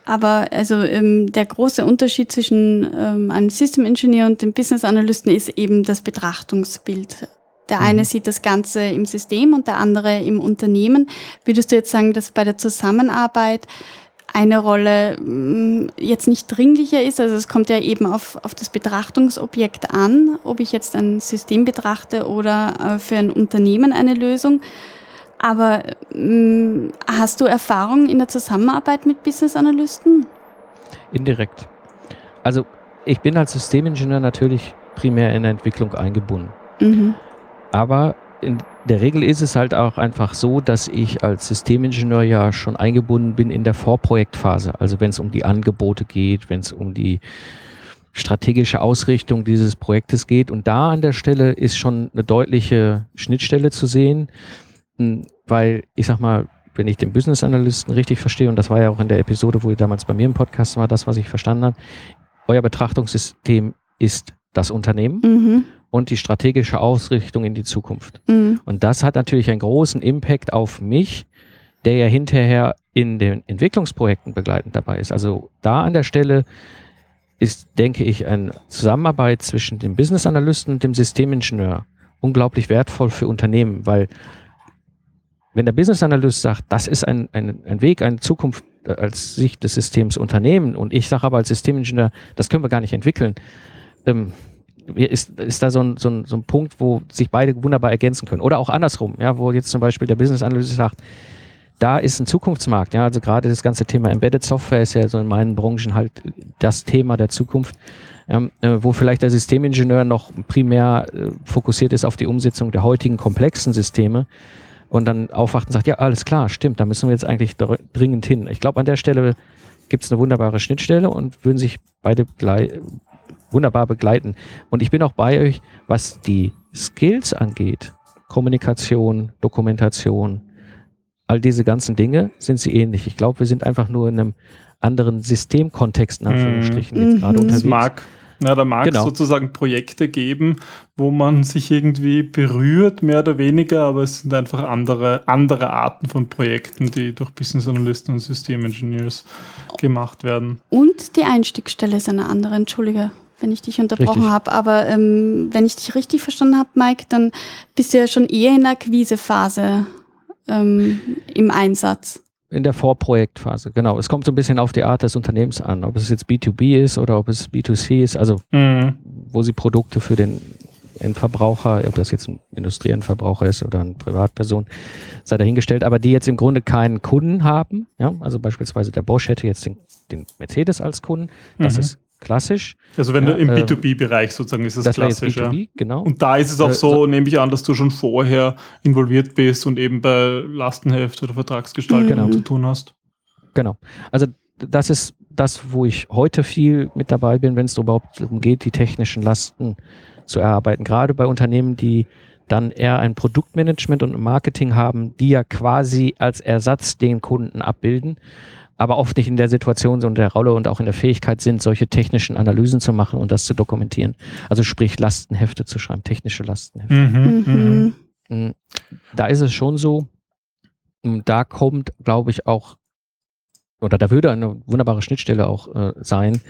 Aber also ähm, der große Unterschied zwischen ähm, einem System Engineer und dem Business Analysten ist eben das Betrachtungsbild. Der eine mhm. sieht das Ganze im System und der andere im Unternehmen. Würdest du jetzt sagen, dass bei der Zusammenarbeit eine Rolle mm, jetzt nicht dringlicher ist? Also es kommt ja eben auf, auf das Betrachtungsobjekt an, ob ich jetzt ein System betrachte oder äh, für ein Unternehmen eine Lösung. Aber mm, hast du Erfahrung in der Zusammenarbeit mit Business Analysten? Indirekt. Also ich bin als Systemingenieur natürlich primär in der Entwicklung eingebunden. Mhm. Aber in der Regel ist es halt auch einfach so, dass ich als Systemingenieur ja schon eingebunden bin in der Vorprojektphase. Also wenn es um die Angebote geht, wenn es um die strategische Ausrichtung dieses Projektes geht. Und da an der Stelle ist schon eine deutliche Schnittstelle zu sehen, hm, weil ich sag mal, wenn ich den Business Analysten richtig verstehe, und das war ja auch in der Episode, wo ihr damals bei mir im Podcast war, das, was ich verstanden habe, euer Betrachtungssystem ist das Unternehmen. Mhm und die strategische Ausrichtung in die Zukunft. Mhm. Und das hat natürlich einen großen Impact auf mich, der ja hinterher in den Entwicklungsprojekten begleitend dabei ist. Also da an der Stelle ist, denke ich, eine Zusammenarbeit zwischen dem Business Analysten und dem Systemingenieur unglaublich wertvoll für Unternehmen, weil wenn der Business Analyst sagt, das ist ein, ein, ein Weg, eine Zukunft äh, als Sicht des Systems Unternehmen und ich sage aber als Systemingenieur, das können wir gar nicht entwickeln, ähm, ist, ist da so ein, so, ein, so ein Punkt, wo sich beide wunderbar ergänzen können. Oder auch andersrum, ja, wo jetzt zum Beispiel der Business Analyst sagt, da ist ein Zukunftsmarkt, ja, also gerade das ganze Thema Embedded Software ist ja so in meinen Branchen halt das Thema der Zukunft, ähm, äh, wo vielleicht der Systemingenieur noch primär äh, fokussiert ist auf die Umsetzung der heutigen komplexen Systeme und dann aufwacht und sagt, ja, alles klar, stimmt, da müssen wir jetzt eigentlich dringend hin. Ich glaube, an der Stelle gibt es eine wunderbare Schnittstelle und würden sich beide wunderbar begleiten. Und ich bin auch bei euch, was die Skills angeht. Kommunikation, Dokumentation, all diese ganzen Dinge sind sie ähnlich. Ich glaube, wir sind einfach nur in einem anderen Systemkontext in Anführungsstrichen jetzt gerade mhm. unterwegs. Mag, ja, da mag es genau. sozusagen Projekte geben, wo man sich irgendwie berührt, mehr oder weniger, aber es sind einfach andere, andere Arten von Projekten, die durch Business Analysten und Systemengineers gemacht werden. Und die Einstiegsstelle ist eine andere, entschuldige wenn ich dich unterbrochen habe. Aber ähm, wenn ich dich richtig verstanden habe, Mike, dann bist du ja schon eher in der Akquisephase ähm, im Einsatz. In der Vorprojektphase, genau. Es kommt so ein bisschen auf die Art des Unternehmens an, ob es jetzt B2B ist oder ob es B2C ist, also mhm. wo sie Produkte für den Endverbraucher, ob das jetzt ein Industrieendverbraucher ist oder eine Privatperson, sei dahingestellt, aber die jetzt im Grunde keinen Kunden haben. Ja? Also beispielsweise der Bosch hätte jetzt den, den Mercedes als Kunden. Das mhm. ist klassisch. Also wenn ja, du im äh, B2B-Bereich sozusagen ist das, das klassisch. B2B, ja. genau. Und da ist es auch äh, so, so, nehme ich an, dass du schon vorher involviert bist und eben bei Lastenheft oder Vertragsgestaltung genau. zu tun hast. Genau. Also das ist das, wo ich heute viel mit dabei bin, wenn es überhaupt darum geht, die technischen Lasten zu erarbeiten. Gerade bei Unternehmen, die dann eher ein Produktmanagement und Marketing haben, die ja quasi als Ersatz den Kunden abbilden aber oft nicht in der Situation und der Rolle und auch in der Fähigkeit sind, solche technischen Analysen zu machen und das zu dokumentieren. Also sprich Lastenhefte zu schreiben, technische Lastenhefte. Mhm, mhm. mhm. Da ist es schon so, da kommt, glaube ich, auch oder da würde eine wunderbare Schnittstelle auch äh, sein,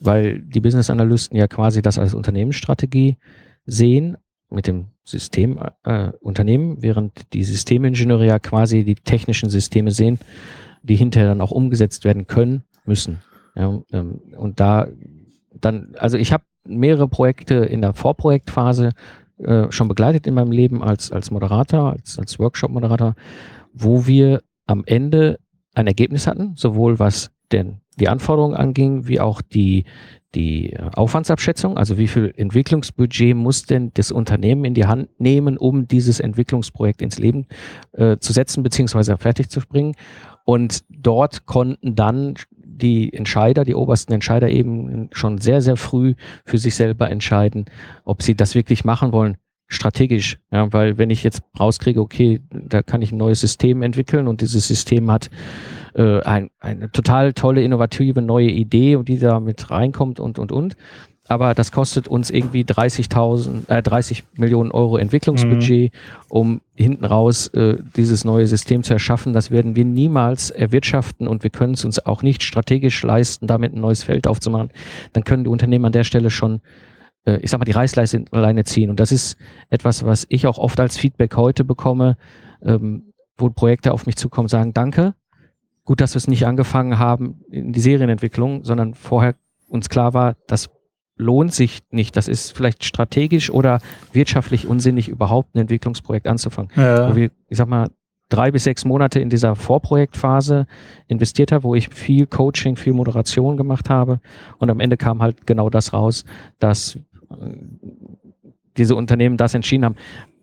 weil die Business Analysten ja quasi das als Unternehmensstrategie sehen mit dem Systemunternehmen, äh, während die Systemingenieure ja quasi die technischen Systeme sehen, die hinterher dann auch umgesetzt werden können müssen. Ja, ähm, und da dann, also ich habe mehrere Projekte in der Vorprojektphase äh, schon begleitet in meinem Leben als, als Moderator, als, als Workshop-Moderator, wo wir am Ende ein Ergebnis hatten, sowohl was denn die Anforderungen anging, wie auch die, die Aufwandsabschätzung, also wie viel Entwicklungsbudget muss denn das Unternehmen in die Hand nehmen, um dieses Entwicklungsprojekt ins Leben äh, zu setzen bzw. fertig zu bringen. Und dort konnten dann die Entscheider, die obersten Entscheider eben schon sehr, sehr früh für sich selber entscheiden, ob sie das wirklich machen wollen, strategisch. Ja, weil wenn ich jetzt rauskriege, okay, da kann ich ein neues System entwickeln und dieses System hat äh, ein, eine total tolle, innovative neue Idee und die da mit reinkommt und, und, und. Aber das kostet uns irgendwie 30.000, äh, 30 Millionen Euro Entwicklungsbudget, mhm. um hinten raus äh, dieses neue System zu erschaffen. Das werden wir niemals erwirtschaften und wir können es uns auch nicht strategisch leisten, damit ein neues Feld aufzumachen. Dann können die Unternehmen an der Stelle schon äh, ich sag mal, die Reißleiste alleine ziehen. Und das ist etwas, was ich auch oft als Feedback heute bekomme, ähm, wo Projekte auf mich zukommen, sagen, danke, gut, dass wir es nicht angefangen haben in die Serienentwicklung, sondern vorher uns klar war, das lohnt sich nicht. Das ist vielleicht strategisch oder wirtschaftlich unsinnig, überhaupt ein Entwicklungsprojekt anzufangen. Ja. Wo wir, ich sag mal, drei bis sechs Monate in dieser Vorprojektphase investiert habe, wo ich viel Coaching, viel Moderation gemacht habe. Und am Ende kam halt genau das raus, dass äh, diese Unternehmen das entschieden haben.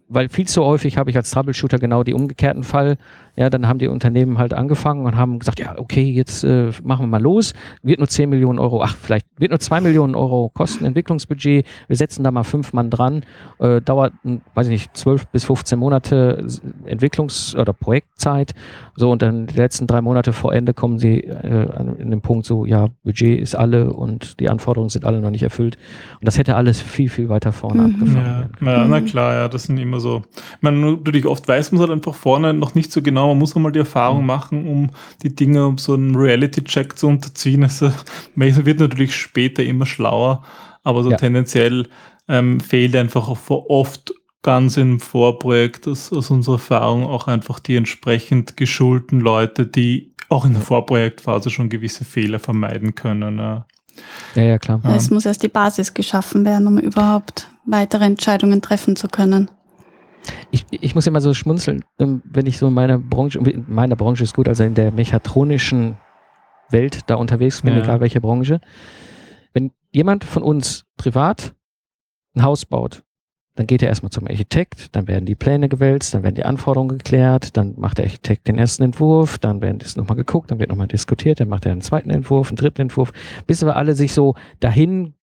Weil viel zu häufig habe ich als Troubleshooter genau die umgekehrten Fall ja, dann haben die Unternehmen halt angefangen und haben gesagt, ja, okay, jetzt äh, machen wir mal los. Wird nur 10 Millionen Euro, ach, vielleicht wird nur 2 Millionen Euro kosten Entwicklungsbudget. Wir setzen da mal fünf Mann dran. Äh, dauert, weiß ich nicht, 12 bis 15 Monate Entwicklungs- oder Projektzeit. So, und dann die letzten drei Monate vor Ende kommen sie äh, in den Punkt so, ja, Budget ist alle und die Anforderungen sind alle noch nicht erfüllt. Und das hätte alles viel, viel weiter vorne mhm. abgefangen ja. Ja, na klar, ja, das sind immer so. Ich meine, natürlich oft weiß man halt einfach vorne noch nicht so genau, man muss einmal die Erfahrung mhm. machen, um die Dinge, um so einen Reality-Check zu unterziehen. Also man wird natürlich später immer schlauer, aber so ja. tendenziell ähm, fehlt einfach oft ganz im Vorprojekt aus, aus unserer Erfahrung auch einfach die entsprechend geschulten Leute, die auch in der Vorprojektphase schon gewisse Fehler vermeiden können. Ja. Ja, ja, klar. Es muss erst die Basis geschaffen werden, um überhaupt weitere Entscheidungen treffen zu können ich, ich muss immer so schmunzeln, ähm, wenn ich so in meiner Branche, in meiner Branche ist gut, also in der mechatronischen Welt da unterwegs bin, ja. egal welche Branche. Wenn jemand von uns privat ein Haus baut, dann geht er erstmal zum Architekt, dann werden die Pläne gewälzt, dann werden die Anforderungen geklärt, dann macht der Architekt den ersten Entwurf, dann werden das nochmal geguckt, dann wird nochmal diskutiert, dann macht er einen zweiten Entwurf, einen dritten Entwurf, bis wir alle sich so dahin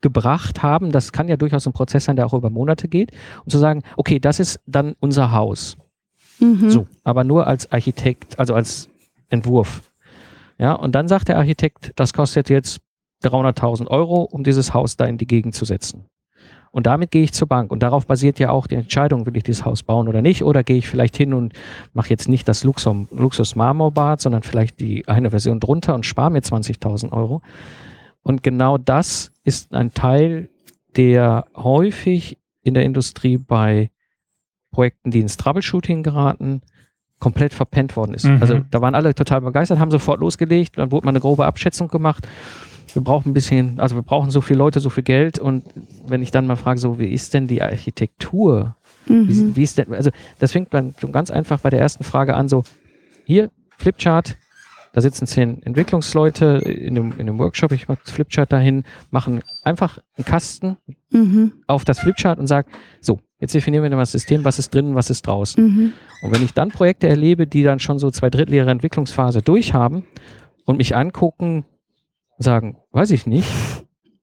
gebracht haben, das kann ja durchaus ein Prozess sein, der auch über Monate geht, und zu sagen, okay, das ist dann unser Haus. Mhm. So, aber nur als Architekt, also als Entwurf. Ja, und dann sagt der Architekt, das kostet jetzt 300.000 Euro, um dieses Haus da in die Gegend zu setzen. Und damit gehe ich zur Bank. Und darauf basiert ja auch die Entscheidung, will ich dieses Haus bauen oder nicht. Oder gehe ich vielleicht hin und mache jetzt nicht das Luxus-Marmorbad, sondern vielleicht die eine Version drunter und spare mir 20.000 Euro. Und genau das ist ein Teil, der häufig in der Industrie bei Projekten, die ins Troubleshooting geraten, komplett verpennt worden ist. Mhm. Also da waren alle total begeistert, haben sofort losgelegt, dann wurde mal eine grobe Abschätzung gemacht. Wir brauchen ein bisschen, also wir brauchen so viele Leute, so viel Geld und wenn ich dann mal frage, so wie ist denn die Architektur? Mhm. Wie, wie, ist denn, also das fängt dann ganz einfach bei der ersten Frage an, so hier, Flipchart, da sitzen zehn Entwicklungsleute in dem, in dem Workshop, ich mache das Flipchart dahin, machen einfach einen Kasten mhm. auf das Flipchart und sagen, so, jetzt definieren wir das System, was ist drin, was ist draußen. Mhm. Und wenn ich dann Projekte erlebe, die dann schon so zwei Drittel ihrer Entwicklungsphase durchhaben und mich angucken, sagen, weiß ich nicht,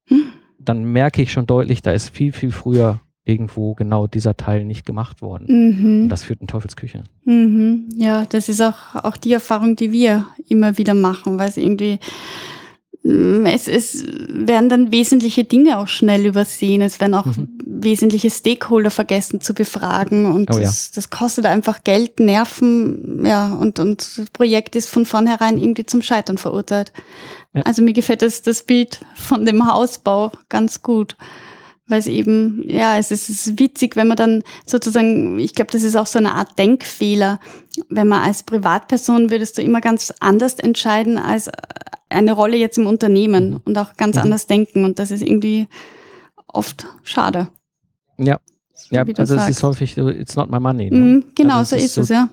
hm. dann merke ich schon deutlich, da ist viel, viel früher irgendwo genau dieser Teil nicht gemacht worden. Mhm. Und das führt in Teufelsküche. Mhm. Ja, das ist auch, auch die Erfahrung, die wir immer wieder machen, weil es irgendwie mm, es, es werden dann wesentliche Dinge auch schnell übersehen. Es werden auch mhm. wesentliche Stakeholder vergessen zu befragen und Oh ja. das, das kostet einfach Geld, Nerven, ja, und, und das Projekt ist von vornherein irgendwie zum Scheitern verurteilt. Ja. Also mir gefällt das, das Bild von dem Hausbau ganz gut. Weil es eben, ja, es ist, es ist witzig, wenn man dann sozusagen, ich glaube, das ist auch so eine Art Denkfehler. Wenn man als Privatperson würdest du immer ganz anders entscheiden als eine Rolle jetzt im Unternehmen Mhm. und auch ganz Mhm. anders denken. Und das ist irgendwie oft schade. Ja, ja wie du also es ist häufig so, it's not my money. Ne? Mhm, genau, Also so ist ist es, ja.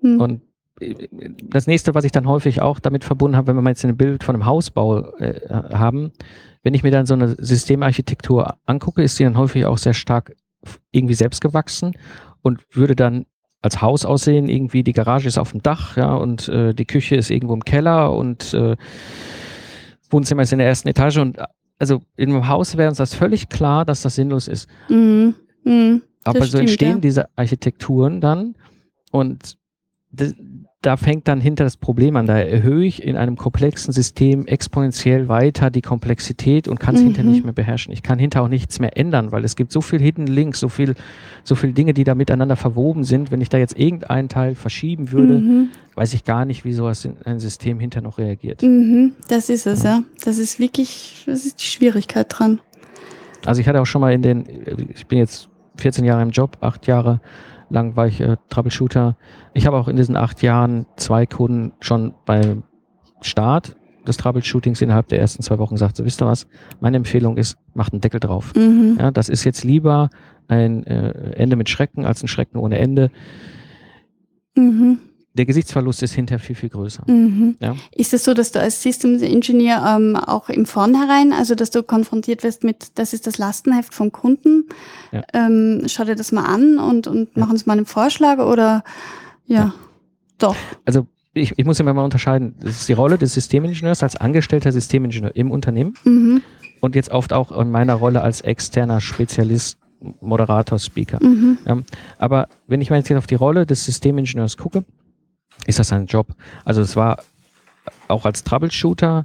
Mhm. Und äh, das nächste, was ich dann häufig auch damit verbunden habe, wenn wir jetzt ein Bild von einem Hausbau äh, haben, wenn ich mir dann so eine Systemarchitektur angucke, ist die dann häufig auch sehr stark irgendwie selbst gewachsen und würde dann als Haus aussehen, irgendwie die Garage ist auf dem Dach, ja, und äh, die Küche ist irgendwo im Keller und äh, Wohnzimmer ist in der ersten Etage und also in einem Haus wäre uns das völlig klar, dass das sinnlos ist. Mhm. Mhm. Aber so stimmt, entstehen ja. diese Architekturen dann und da fängt dann hinter das Problem an. Da erhöhe ich in einem komplexen System exponentiell weiter die Komplexität und kann es Mhm. hinter nicht mehr beherrschen. Ich kann hinter auch nichts mehr ändern, weil es gibt so viel Hidden Links, so viel, so viel Dinge, die da miteinander verwoben sind. Wenn ich da jetzt irgendeinen Teil verschieben würde, Mhm. weiß ich gar nicht, wie sowas in ein System hinter noch reagiert. Mhm. Das ist es, ja. Das ist wirklich, das ist die Schwierigkeit dran. Also ich hatte auch schon mal in den, ich bin jetzt 14 Jahre im Job, acht Jahre lang war ich äh, Troubleshooter. Ich habe auch in diesen acht Jahren zwei Kunden schon beim Start des Troubleshootings innerhalb der ersten zwei Wochen gesagt, so wisst ihr was, meine Empfehlung ist, macht einen Deckel drauf. Mhm. Ja, das ist jetzt lieber ein äh, Ende mit Schrecken als ein Schrecken ohne Ende. Mhm. Der Gesichtsverlust ist hinterher viel, viel größer. Mhm. Ja. Ist es so, dass du als Systems Engineer ähm, auch im Vornherein, also dass du konfrontiert wirst mit, das ist das Lastenheft vom Kunden, Ja. ähm, schau dir das mal an und, und Ja. mach uns mal einen Vorschlag oder ja, doch. Also ich, ich muss immer mal unterscheiden, das ist die Rolle des Systemingenieurs als angestellter Systemingenieur im Unternehmen Mhm. und jetzt oft auch in meiner Rolle als externer Spezialist, Moderator, Speaker. Mhm. Aber wenn ich mal jetzt auf die Rolle des Systemingenieurs gucke, ist das ein Job. Also es war auch als Troubleshooter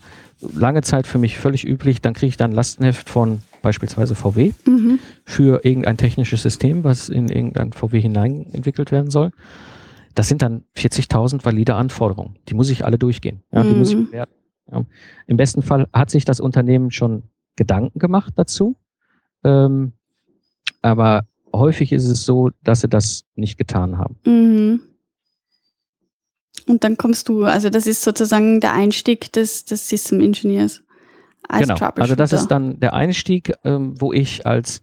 lange Zeit für mich völlig üblich, dann kriege ich dann Lastenheft von beispielsweise VW Mhm. für irgendein technisches System, was in irgendein VW hinein entwickelt werden soll. Das sind dann 40.000 valide Anforderungen. Die muss ich alle durchgehen. Ja, Die muss ich Mhm. bewerten. Ja. Im besten Fall hat sich das Unternehmen schon Gedanken gemacht dazu. Ähm, aber häufig ist es so, dass sie das nicht getan haben. Mhm. Und dann kommst du, also das ist sozusagen der Einstieg des, des System Engineers. Als genau. Also das ist dann der Einstieg, ähm, wo ich als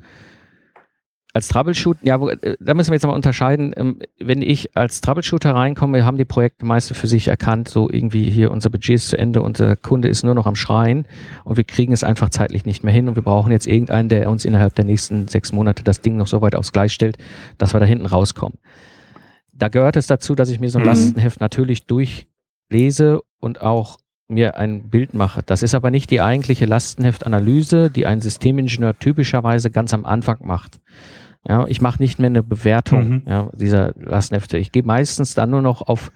als Troubleshooter, ja, äh, da müssen wir jetzt mal unterscheiden. Ähm, wenn ich als Troubleshooter reinkomme, haben die Projekte meist für sich erkannt, so irgendwie hier unser Budget ist zu Ende und der Kunde ist nur noch am Schreien und wir kriegen es einfach zeitlich nicht mehr hin und wir brauchen jetzt irgendeinen, der uns innerhalb der nächsten sechs Monate das Ding noch so weit aufs Gleis stellt, dass wir da hinten rauskommen. Da gehört es dazu, dass ich mir so ein Mhm. Lastenheft natürlich durchlese und auch mir ein Bild mache. Das ist aber nicht die eigentliche Lastenheftanalyse, die ein Systemingenieur typischerweise ganz am Anfang macht. Ja, ich mache nicht mehr eine Bewertung Mhm. ja, dieser Lastenhefte. Ich gehe meistens dann nur noch auf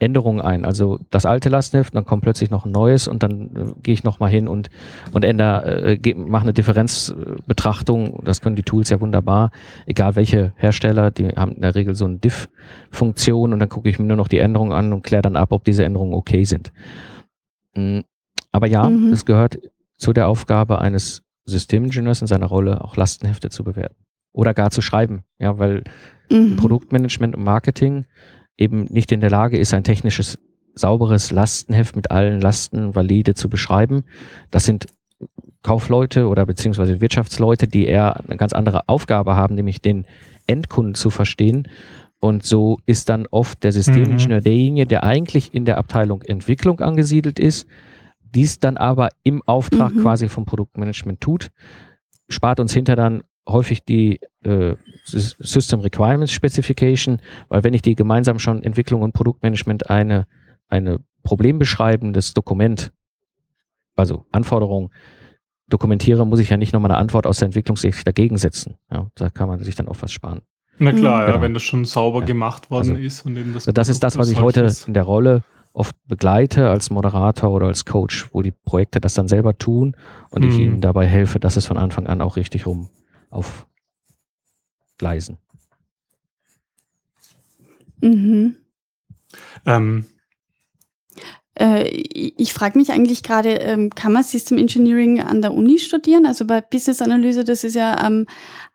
Änderungen ein. Also das alte Lastenheft, dann kommt plötzlich noch ein neues und dann äh, gehe ich nochmal hin und, und ändere, äh, mache eine Differenzbetrachtung. Das können die Tools ja wunderbar. Egal welche Hersteller, die haben in der Regel so eine Diff-Funktion und dann gucke ich mir nur noch die Änderungen an und kläre dann ab, ob diese Änderungen okay sind. Mm, Aber ja, Mhm. es gehört zu der Aufgabe eines Systemingenieurs in seiner Rolle, auch Lastenhefte zu bewerten. Oder gar zu schreiben. Ja, weil Mhm. Produktmanagement und Marketing eben nicht in der Lage ist, ein technisches, sauberes Lastenheft mit allen Lasten valide zu beschreiben. Das sind Kaufleute oder beziehungsweise Wirtschaftsleute, die eher eine ganz andere Aufgabe haben, nämlich den Endkunden zu verstehen. Und so ist dann oft der Systemingenieur derjenige, der eigentlich in der Abteilung Entwicklung angesiedelt ist, dies dann aber im Auftrag Mhm. quasi vom Produktmanagement tut, spart uns hinter dann häufig die äh, Sys- System Requirements Specification, weil wenn ich die gemeinsam schon Entwicklung und Produktmanagement eine, eine problembeschreibendes Dokument, also Anforderung, dokumentiere, muss ich ja nicht nochmal eine Antwort aus der Entwicklungssicht dagegen setzen. Ja, da kann man sich dann auch was sparen. Na klar, Mhm. ja, Genau. wenn das schon sauber Ja. gemacht worden Also, ist und eben das. Das ist das, was ich heute solches- in der Rolle oft begleite als Moderator oder als Coach, wo die Projekte das dann selber tun und ich Mhm. ihnen dabei helfe, dass es von Anfang an auch richtig rum aufgleisen. Mhm. Ähm, äh, ich frage mich eigentlich gerade, ähm, kann man System Engineering an der Uni studieren? Also bei Business Analyse, das ist ja ähm,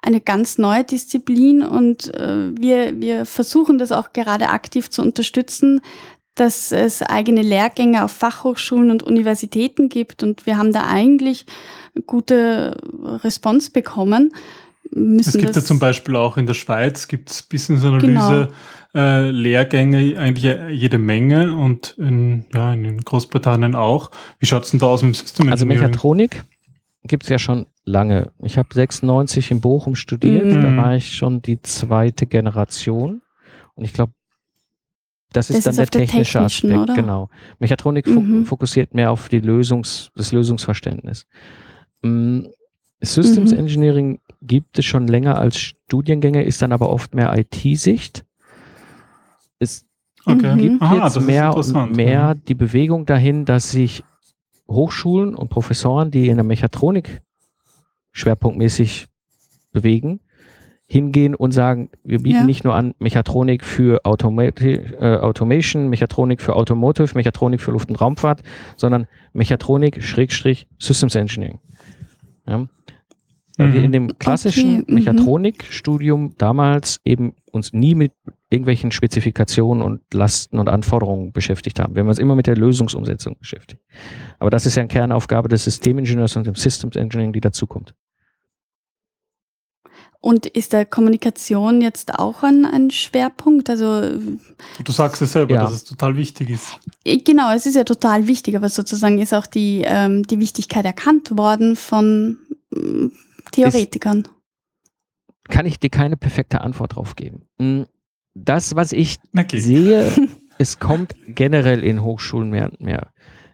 eine ganz neue Disziplin und äh, wir, wir versuchen das auch gerade aktiv zu unterstützen, dass es eigene Lehrgänge auf Fachhochschulen und Universitäten gibt und wir haben da eigentlich gute Response bekommen. Müssen es gibt ja zum Beispiel auch in der Schweiz, gibt es Business Analyse. Genau äh, Lehrgänge eigentlich jede Menge und in, ja, in Großbritannien auch. Wie schaut es denn da aus mit dem System Also Mechatronik gibt es ja schon lange. Ich habe 96 in Bochum studiert, mhm. da war ich schon die zweite Generation und ich glaube, das ist das dann ist der technische Aspekt, oder? genau. Mechatronik mhm. fokussiert mehr auf die Lösungs, das Lösungsverständnis. Mm, Systems mhm. Engineering gibt es schon länger als Studiengänge, ist dann aber oft mehr IT-Sicht es okay. gibt Aha, jetzt mehr und mehr die Bewegung dahin, dass sich Hochschulen und Professoren, die in der Mechatronik schwerpunktmäßig bewegen, hingehen und sagen, wir bieten ja. nicht nur an Mechatronik für Automati äh, Automation, Mechatronik für Automotive, Mechatronik für Luft- und Raumfahrt, sondern Mechatronik Schrägstrich Systems Engineering. Ja. Weil wir in dem klassischen okay. Mhm. Mechatronikstudium damals eben uns nie mit irgendwelchen Spezifikationen und Lasten und Anforderungen beschäftigt haben. Wir haben uns immer mit der Lösungsumsetzung beschäftigt. Aber das ist ja eine Kernaufgabe des Systemingenieurs und des Systems Engineering, die dazukommt. Und ist der Kommunikation jetzt auch ein, ein Schwerpunkt? Also du sagst es selber, ja. dass es total wichtig ist. Äh, genau, es ist ja total wichtig, aber sozusagen ist auch die, ähm, die Wichtigkeit erkannt worden von ähm, Theoretikern. Ist, kann ich dir keine perfekte Antwort drauf geben. Hm, das, was ich okay. sehe, es kommt generell in Hochschulen mehr und mehr.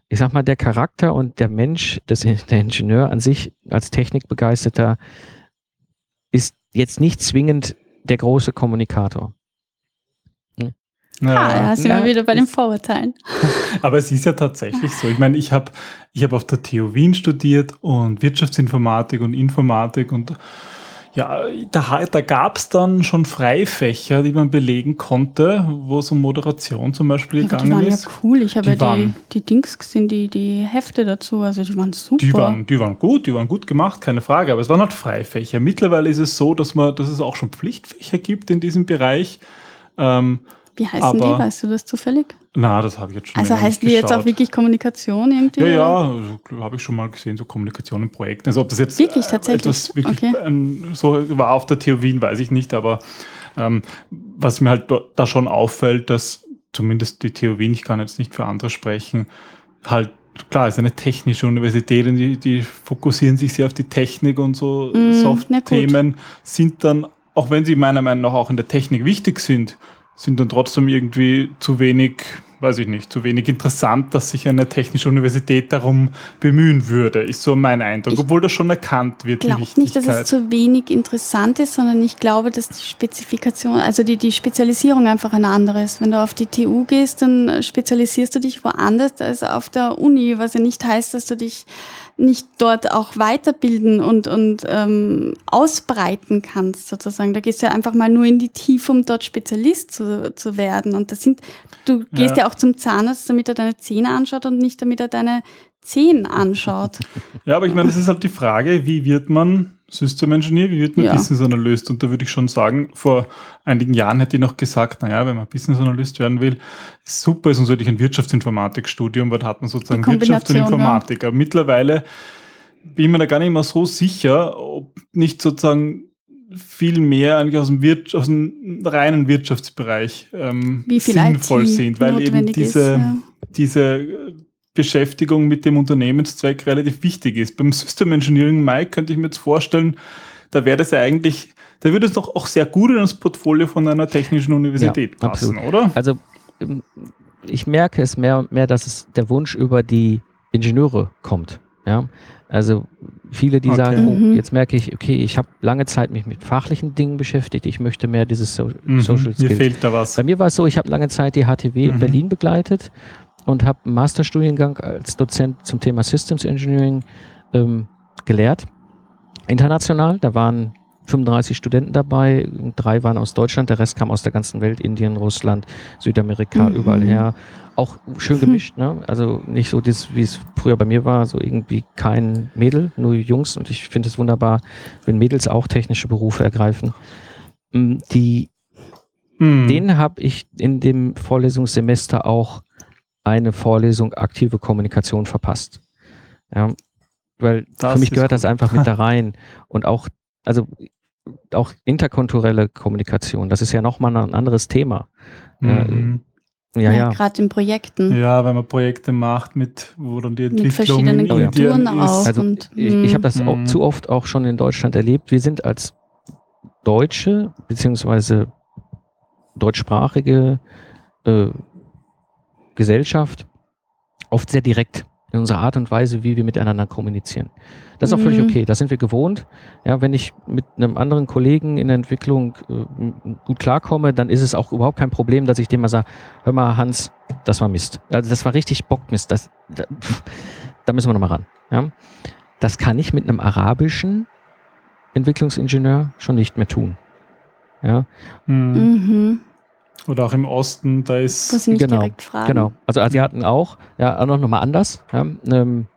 Ich sag mal, der Charakter und der Mensch, das, der Ingenieur an sich als Technikbegeisterter ist jetzt nicht zwingend der große Kommunikator. Hm? Ja, ah, da sind wir wieder bei den Vorurteilen. Aber es ist ja tatsächlich so. Ich meine, ich habe ich hab auf der TU Wien studiert und Wirtschaftsinformatik und Informatik und ja, da, da gab es dann schon Freifächer, die man belegen konnte, wo es um Moderation zum Beispiel ja, gegangen ist. Die waren ist. ja cool. Ich habe ja die, die Dings gesehen, die, die Hefte dazu. Also die waren super. Die waren, die waren gut, die waren gut gemacht, keine Frage. Aber es waren halt Freifächer. Mittlerweile ist es so, dass, man, dass es auch schon Pflichtfächer gibt in diesem Bereich. Ähm, Wie heißen aber, die? Weißt du das zufällig? Na, das habe ich jetzt schon Also heißt die jetzt auch wirklich Kommunikation irgendwie? Ja, ja, also, habe ich schon mal gesehen, so Kommunikation in Projekten. Also ob das jetzt wirklich tatsächlich etwas wirklich okay. ähm, so war auf der TU Wien, weiß ich nicht, aber ähm, was mir halt da schon auffällt, dass zumindest die TU Wien, ich kann jetzt nicht für andere sprechen, halt klar, ist eine technische Universität und die, die fokussieren sich sehr auf die Technik und so mm, Soft-Themen, sind dann, auch wenn sie meiner Meinung nach auch in der Technik wichtig sind, sind dann trotzdem irgendwie zu wenig weiß ich nicht, zu wenig interessant, dass sich eine technische Universität darum bemühen würde, ist so mein Eindruck, ich obwohl das schon erkannt wird. Ich glaube nicht, dass es zu wenig interessant ist, sondern ich glaube, dass die Spezifikation, also die, die Spezialisierung einfach eine andere ist. Wenn du auf die TU gehst, dann spezialisierst du dich woanders als auf der Uni, was ja nicht heißt, dass du dich nicht dort auch weiterbilden und, und ähm, ausbreiten kannst, sozusagen. Da gehst du ja einfach mal nur in die Tiefe, um dort Spezialist zu, zu werden. Und das sind, du gehst ja. ja auch zum Zahnarzt, damit er deine Zähne anschaut und nicht damit er deine Zehen anschaut. Ja, aber ich meine, das ist halt die Frage, wie wird man System Engineer, wie wird man ja. Business Analyst? Und da würde ich schon sagen, vor einigen Jahren hätte ich noch gesagt, naja, wenn man Business Analyst werden will, ist super, ist natürlich ein Wirtschaftsinformatikstudium, weil da hat man sozusagen Wirtschaft und Informatik. Ja. Aber mittlerweile bin ich mir da gar nicht mehr so sicher, ob nicht sozusagen viel mehr eigentlich aus dem, Wir aus dem reinen Wirtschaftsbereich ähm, sinnvoll sind, weil eben diese, ist, ja. diese Beschäftigung mit dem Unternehmenszweck relativ wichtig ist. Beim System Engineering Mike könnte ich mir jetzt vorstellen, da wäre das ja eigentlich, da würde es doch auch sehr gut in das Portfolio von einer technischen Universität ja, passen, absolut. oder? Also ähm, ich merke es mehr und mehr, dass es der Wunsch über die Ingenieure kommt. Ja, also viele, die okay. sagen, oh, mhm. jetzt merke ich, okay, ich habe lange Zeit mich mit fachlichen Dingen beschäftigt, ich möchte mehr dieses so mhm. Social Skills. Mir fehlt da was. Bei mir war es so, ich habe lange Zeit die HTW mhm. in Berlin begleitet und habe einen Masterstudiengang als Dozent zum Thema Systems Engineering ähm, gelehrt. International, da waren 35 Studenten dabei, drei waren aus Deutschland, der Rest kam aus der ganzen Welt, Indien, Russland, Südamerika, mhm. überall her. Auch schön gemischt, ne? Also nicht so wie es früher bei mir war, so irgendwie kein Mädel, nur Jungs. Und ich finde es wunderbar, wenn Mädels auch technische Berufe ergreifen. Mm, die, mhm. den habe ich in dem Vorlesungssemester auch eine Vorlesung aktive Kommunikation verpasst. Ja, weil das für mich gehört gut. das einfach mit da rein. Und auch, also auch interkulturelle Kommunikation, das ist ja nochmal ein anderes Thema. Mhm. Ja, ja. ja. Gerade in Projekten. Ja, wenn man Projekte macht, mit wo dann die Entwicklung mit verschiedenen Kulturen auch. Also und, ich, ich habe das auch, mhm. zu oft auch schon in Deutschland erlebt. Wir sind als Deutsche beziehungsweise deutschsprachige äh, Gesellschaft oft sehr direkt in unserer Art und Weise, wie wir miteinander kommunizieren. Das ist auch völlig mhm. okay. Das sind wir gewohnt. Ja, wenn ich mit einem anderen Kollegen in der Entwicklung äh, gut klarkomme, dann ist es auch überhaupt kein Problem, dass ich dem mal sage, hör mal, Hans, das war Mist. Also das war richtig Bockmist. Das, da, da müssen wir nochmal ran. Ja? Das kann ich mit einem arabischen Entwicklungsingenieur schon nicht mehr tun. Ja. Mhm. mhm. Oder auch im Osten, da ist. Das nicht genau, direkt fragen. Genau. Also Asiaten auch, ja, auch noch mal anders. Ja, ähm,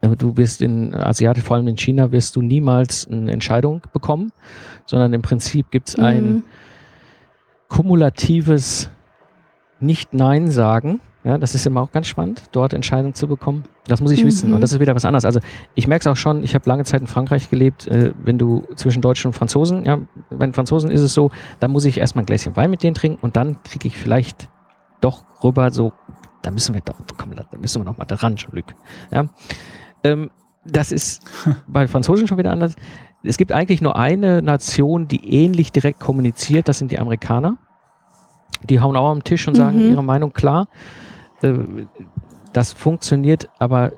du wirst in Asiaten, vor allem in China, wirst du niemals eine Entscheidung bekommen, sondern im Prinzip gibt es mhm. ein kumulatives Nicht-Nein sagen ja, das ist immer auch ganz spannend, dort Entscheidungen zu bekommen. Das muss ich mhm. wissen. Und das ist wieder was anderes. Also ich merke es auch schon, ich habe lange Zeit in Frankreich gelebt, äh, wenn du zwischen Deutschen und Franzosen, ja, bei den Franzosen ist es so, da muss ich erstmal ein Gläschen Wein mit denen trinken und dann kriege ich vielleicht doch rüber so, da müssen wir doch, komm, da müssen wir noch mal dran, Jean-Luc. Ja. Ähm, das ist bei Franzosen schon wieder anders. Es gibt eigentlich nur eine Nation, die ähnlich direkt kommuniziert, das sind die Amerikaner. Die hauen auch am Tisch und sagen mhm. ihre Meinung klar. Das funktioniert aber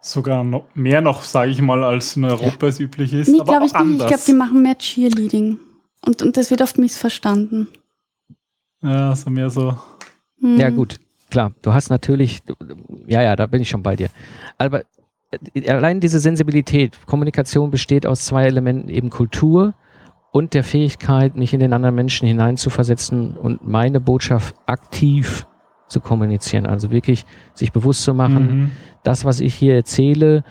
sogar noch mehr noch, sage ich mal, als in Europa es üblich ist. Nee, glaube ich nicht. Ich glaube, die machen mehr Cheerleading. Und, und das wird oft missverstanden. Ja, so mehr so. Hm. Ja, gut, klar. Du hast natürlich, ja, ja, da bin ich schon bei dir. Aber äh, allein diese Sensibilität, Kommunikation besteht aus zwei Elementen, eben Kultur und der Fähigkeit, mich in den anderen Menschen hineinzuversetzen und meine Botschaft aktiv zu kommunizieren. Also wirklich sich bewusst zu machen, mhm. das, was ich hier erzähle,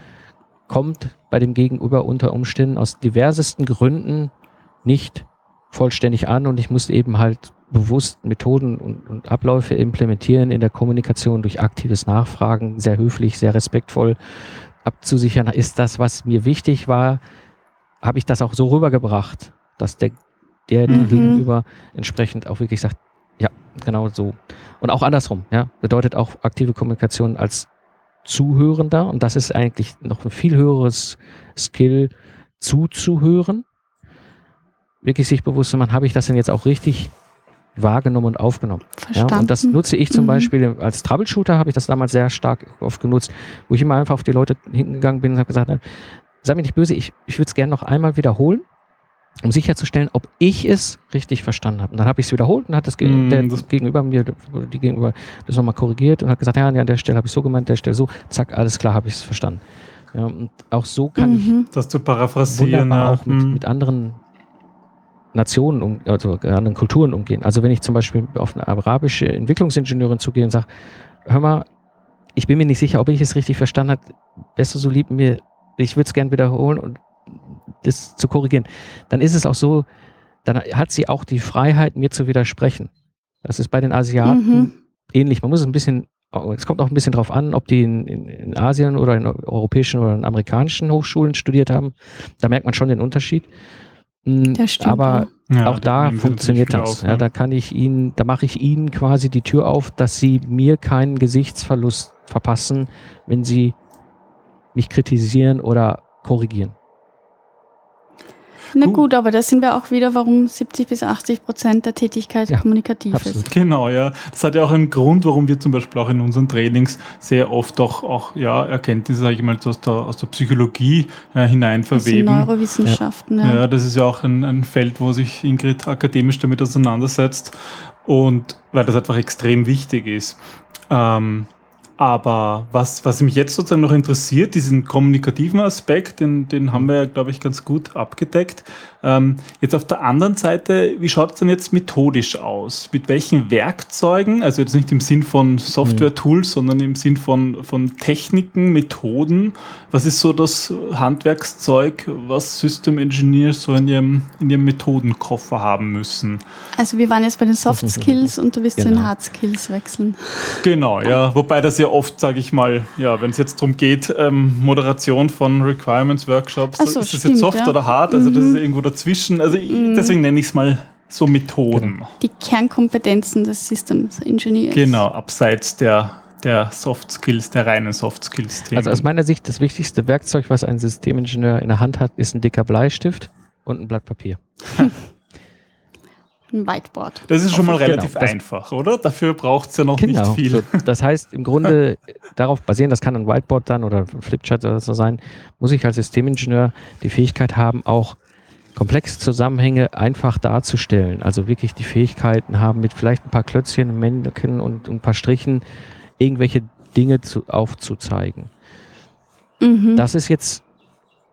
kommt bei dem Gegenüber unter Umständen aus diversesten Gründen nicht vollständig an und ich muss eben halt bewusst Methoden und, und, Abläufe implementieren in der Kommunikation durch aktives Nachfragen, sehr höflich, sehr respektvoll abzusichern, ist das, was mir wichtig war, habe ich das auch so rübergebracht, dass der, der mhm. gegenüber entsprechend auch wirklich sagt, ja, genau so. Und auch andersrum, ja, bedeutet auch aktive Kommunikation als Zuhörender. Und das ist eigentlich noch ein viel höheres Skill, zuzuhören. Wirklich sich bewusst zu machen, habe ich das denn jetzt auch richtig wahrgenommen und aufgenommen. Ja, und das nutze ich zum mhm. Beispiel als Troubleshooter, habe ich das damals sehr stark oft genutzt, wo ich immer einfach auf die Leute hingegangen bin und habe gesagt, sei mir nicht böse, ich, ich würde es gerne noch einmal wiederholen um sicherzustellen, ob ich es richtig verstanden habe. Und dann habe ich es wiederholt und hat das, mm, der, das Gegenüber mir, die Gegenüber das nochmal korrigiert und hat gesagt, ja, an der Stelle habe ich so gemeint, der Stelle so, zack, alles klar, habe ich es verstanden. Ja, und auch so kann mhm. ich das zu paraphrasieren auch mit, mhm. mit, anderen Nationen, um, also anderen Kulturen umgehen. Also wenn ich zum Beispiel auf eine arabische Entwicklungsingenieurin zugehe und sage, hör mal, ich bin mir nicht sicher, ob ich es richtig verstanden habe, wärst du so lieb mir, ich würde es gern wiederholen und das zu korrigieren, dann ist es auch so, dann hat sie auch die Freiheit, mir zu widersprechen. Das ist bei den Asiaten mhm. ähnlich. Man muss es ein bisschen, es kommt auch ein bisschen drauf an, ob die in, in, in, Asien oder in europäischen oder in amerikanischen Hochschulen studiert haben. Da merkt man schon den Unterschied. Das stimmt, Aber ja. auch da funktioniert das. Auf, ja, ne? da kann ich ihnen, da mache ich ihnen quasi die Tür auf, dass sie mir keinen Gesichtsverlust verpassen, wenn sie mich kritisieren oder korrigieren. Na gut, aber da sind wir auch wieder, warum 70 bis 80 Prozent der Tätigkeit ja, kommunikativ absolut. ist. Genau, ja. Das hat ja auch einen Grund, warum wir zum Beispiel auch in unseren Trainings sehr oft auch, auch ja, Erkenntnisse, sage ich mal, aus der, aus der Psychologie äh, hinein verweben. Aus Neurowissenschaften, ja. ja. ja. das ist ja auch ein, ein Feld, wo sich Ingrid akademisch damit auseinandersetzt und weil das einfach extrem wichtig ist. Ähm, Aber was, was mich jetzt sozusagen noch interessiert, diesen kommunikativen Aspekt, den, den haben wir ja, glaube ich, ganz gut abgedeckt. Ähm, jetzt auf der anderen Seite, wie schaut es denn jetzt methodisch aus? Mit welchen Werkzeugen, also jetzt nicht im Sinn von Software-Tools, mhm. sondern im Sinn von, von Techniken, Methoden, was ist so das Handwerkszeug, was System Engineers so in ihrem, in ihrem Methodenkoffer haben müssen? Also wir waren jetzt bei den Soft Skills und du wirst genau. zu den genau. Hard Skills wechseln. Genau, ja. Wobei das ja oft, sage ich mal, ja, wenn es jetzt darum geht, ähm, Moderation von Requirements Workshops, so, ist das jetzt soft ja. oder hard? Also mhm. das ist irgendwo dazwischen. Also mhm. deswegen nenne ich es mal so Methoden. Genau. Die Kernkompetenzen des Systems Engineers. Genau, abseits der der Soft Skills, der reinen Soft Skills. -Themen. Also aus meiner Sicht das wichtigste Werkzeug, was ein Systemingenieur in der Hand hat, ist ein dicker Bleistift und ein Blatt Papier. ein Whiteboard. Das ist schon mal relativ genau, einfach, oder? Dafür braucht es ja noch genau, nicht viel. So, das heißt, im Grunde darauf basieren, das kann ein Whiteboard dann oder ein Flipchart oder so sein, muss ich als Systemingenieur die Fähigkeit haben, auch komplexe Zusammenhänge einfach darzustellen. Also wirklich die Fähigkeiten haben, mit vielleicht ein paar Klötzchen, Männchen und ein paar Strichen irgendwelche Dinge zu, aufzuzeigen. Mhm. Das ist jetzt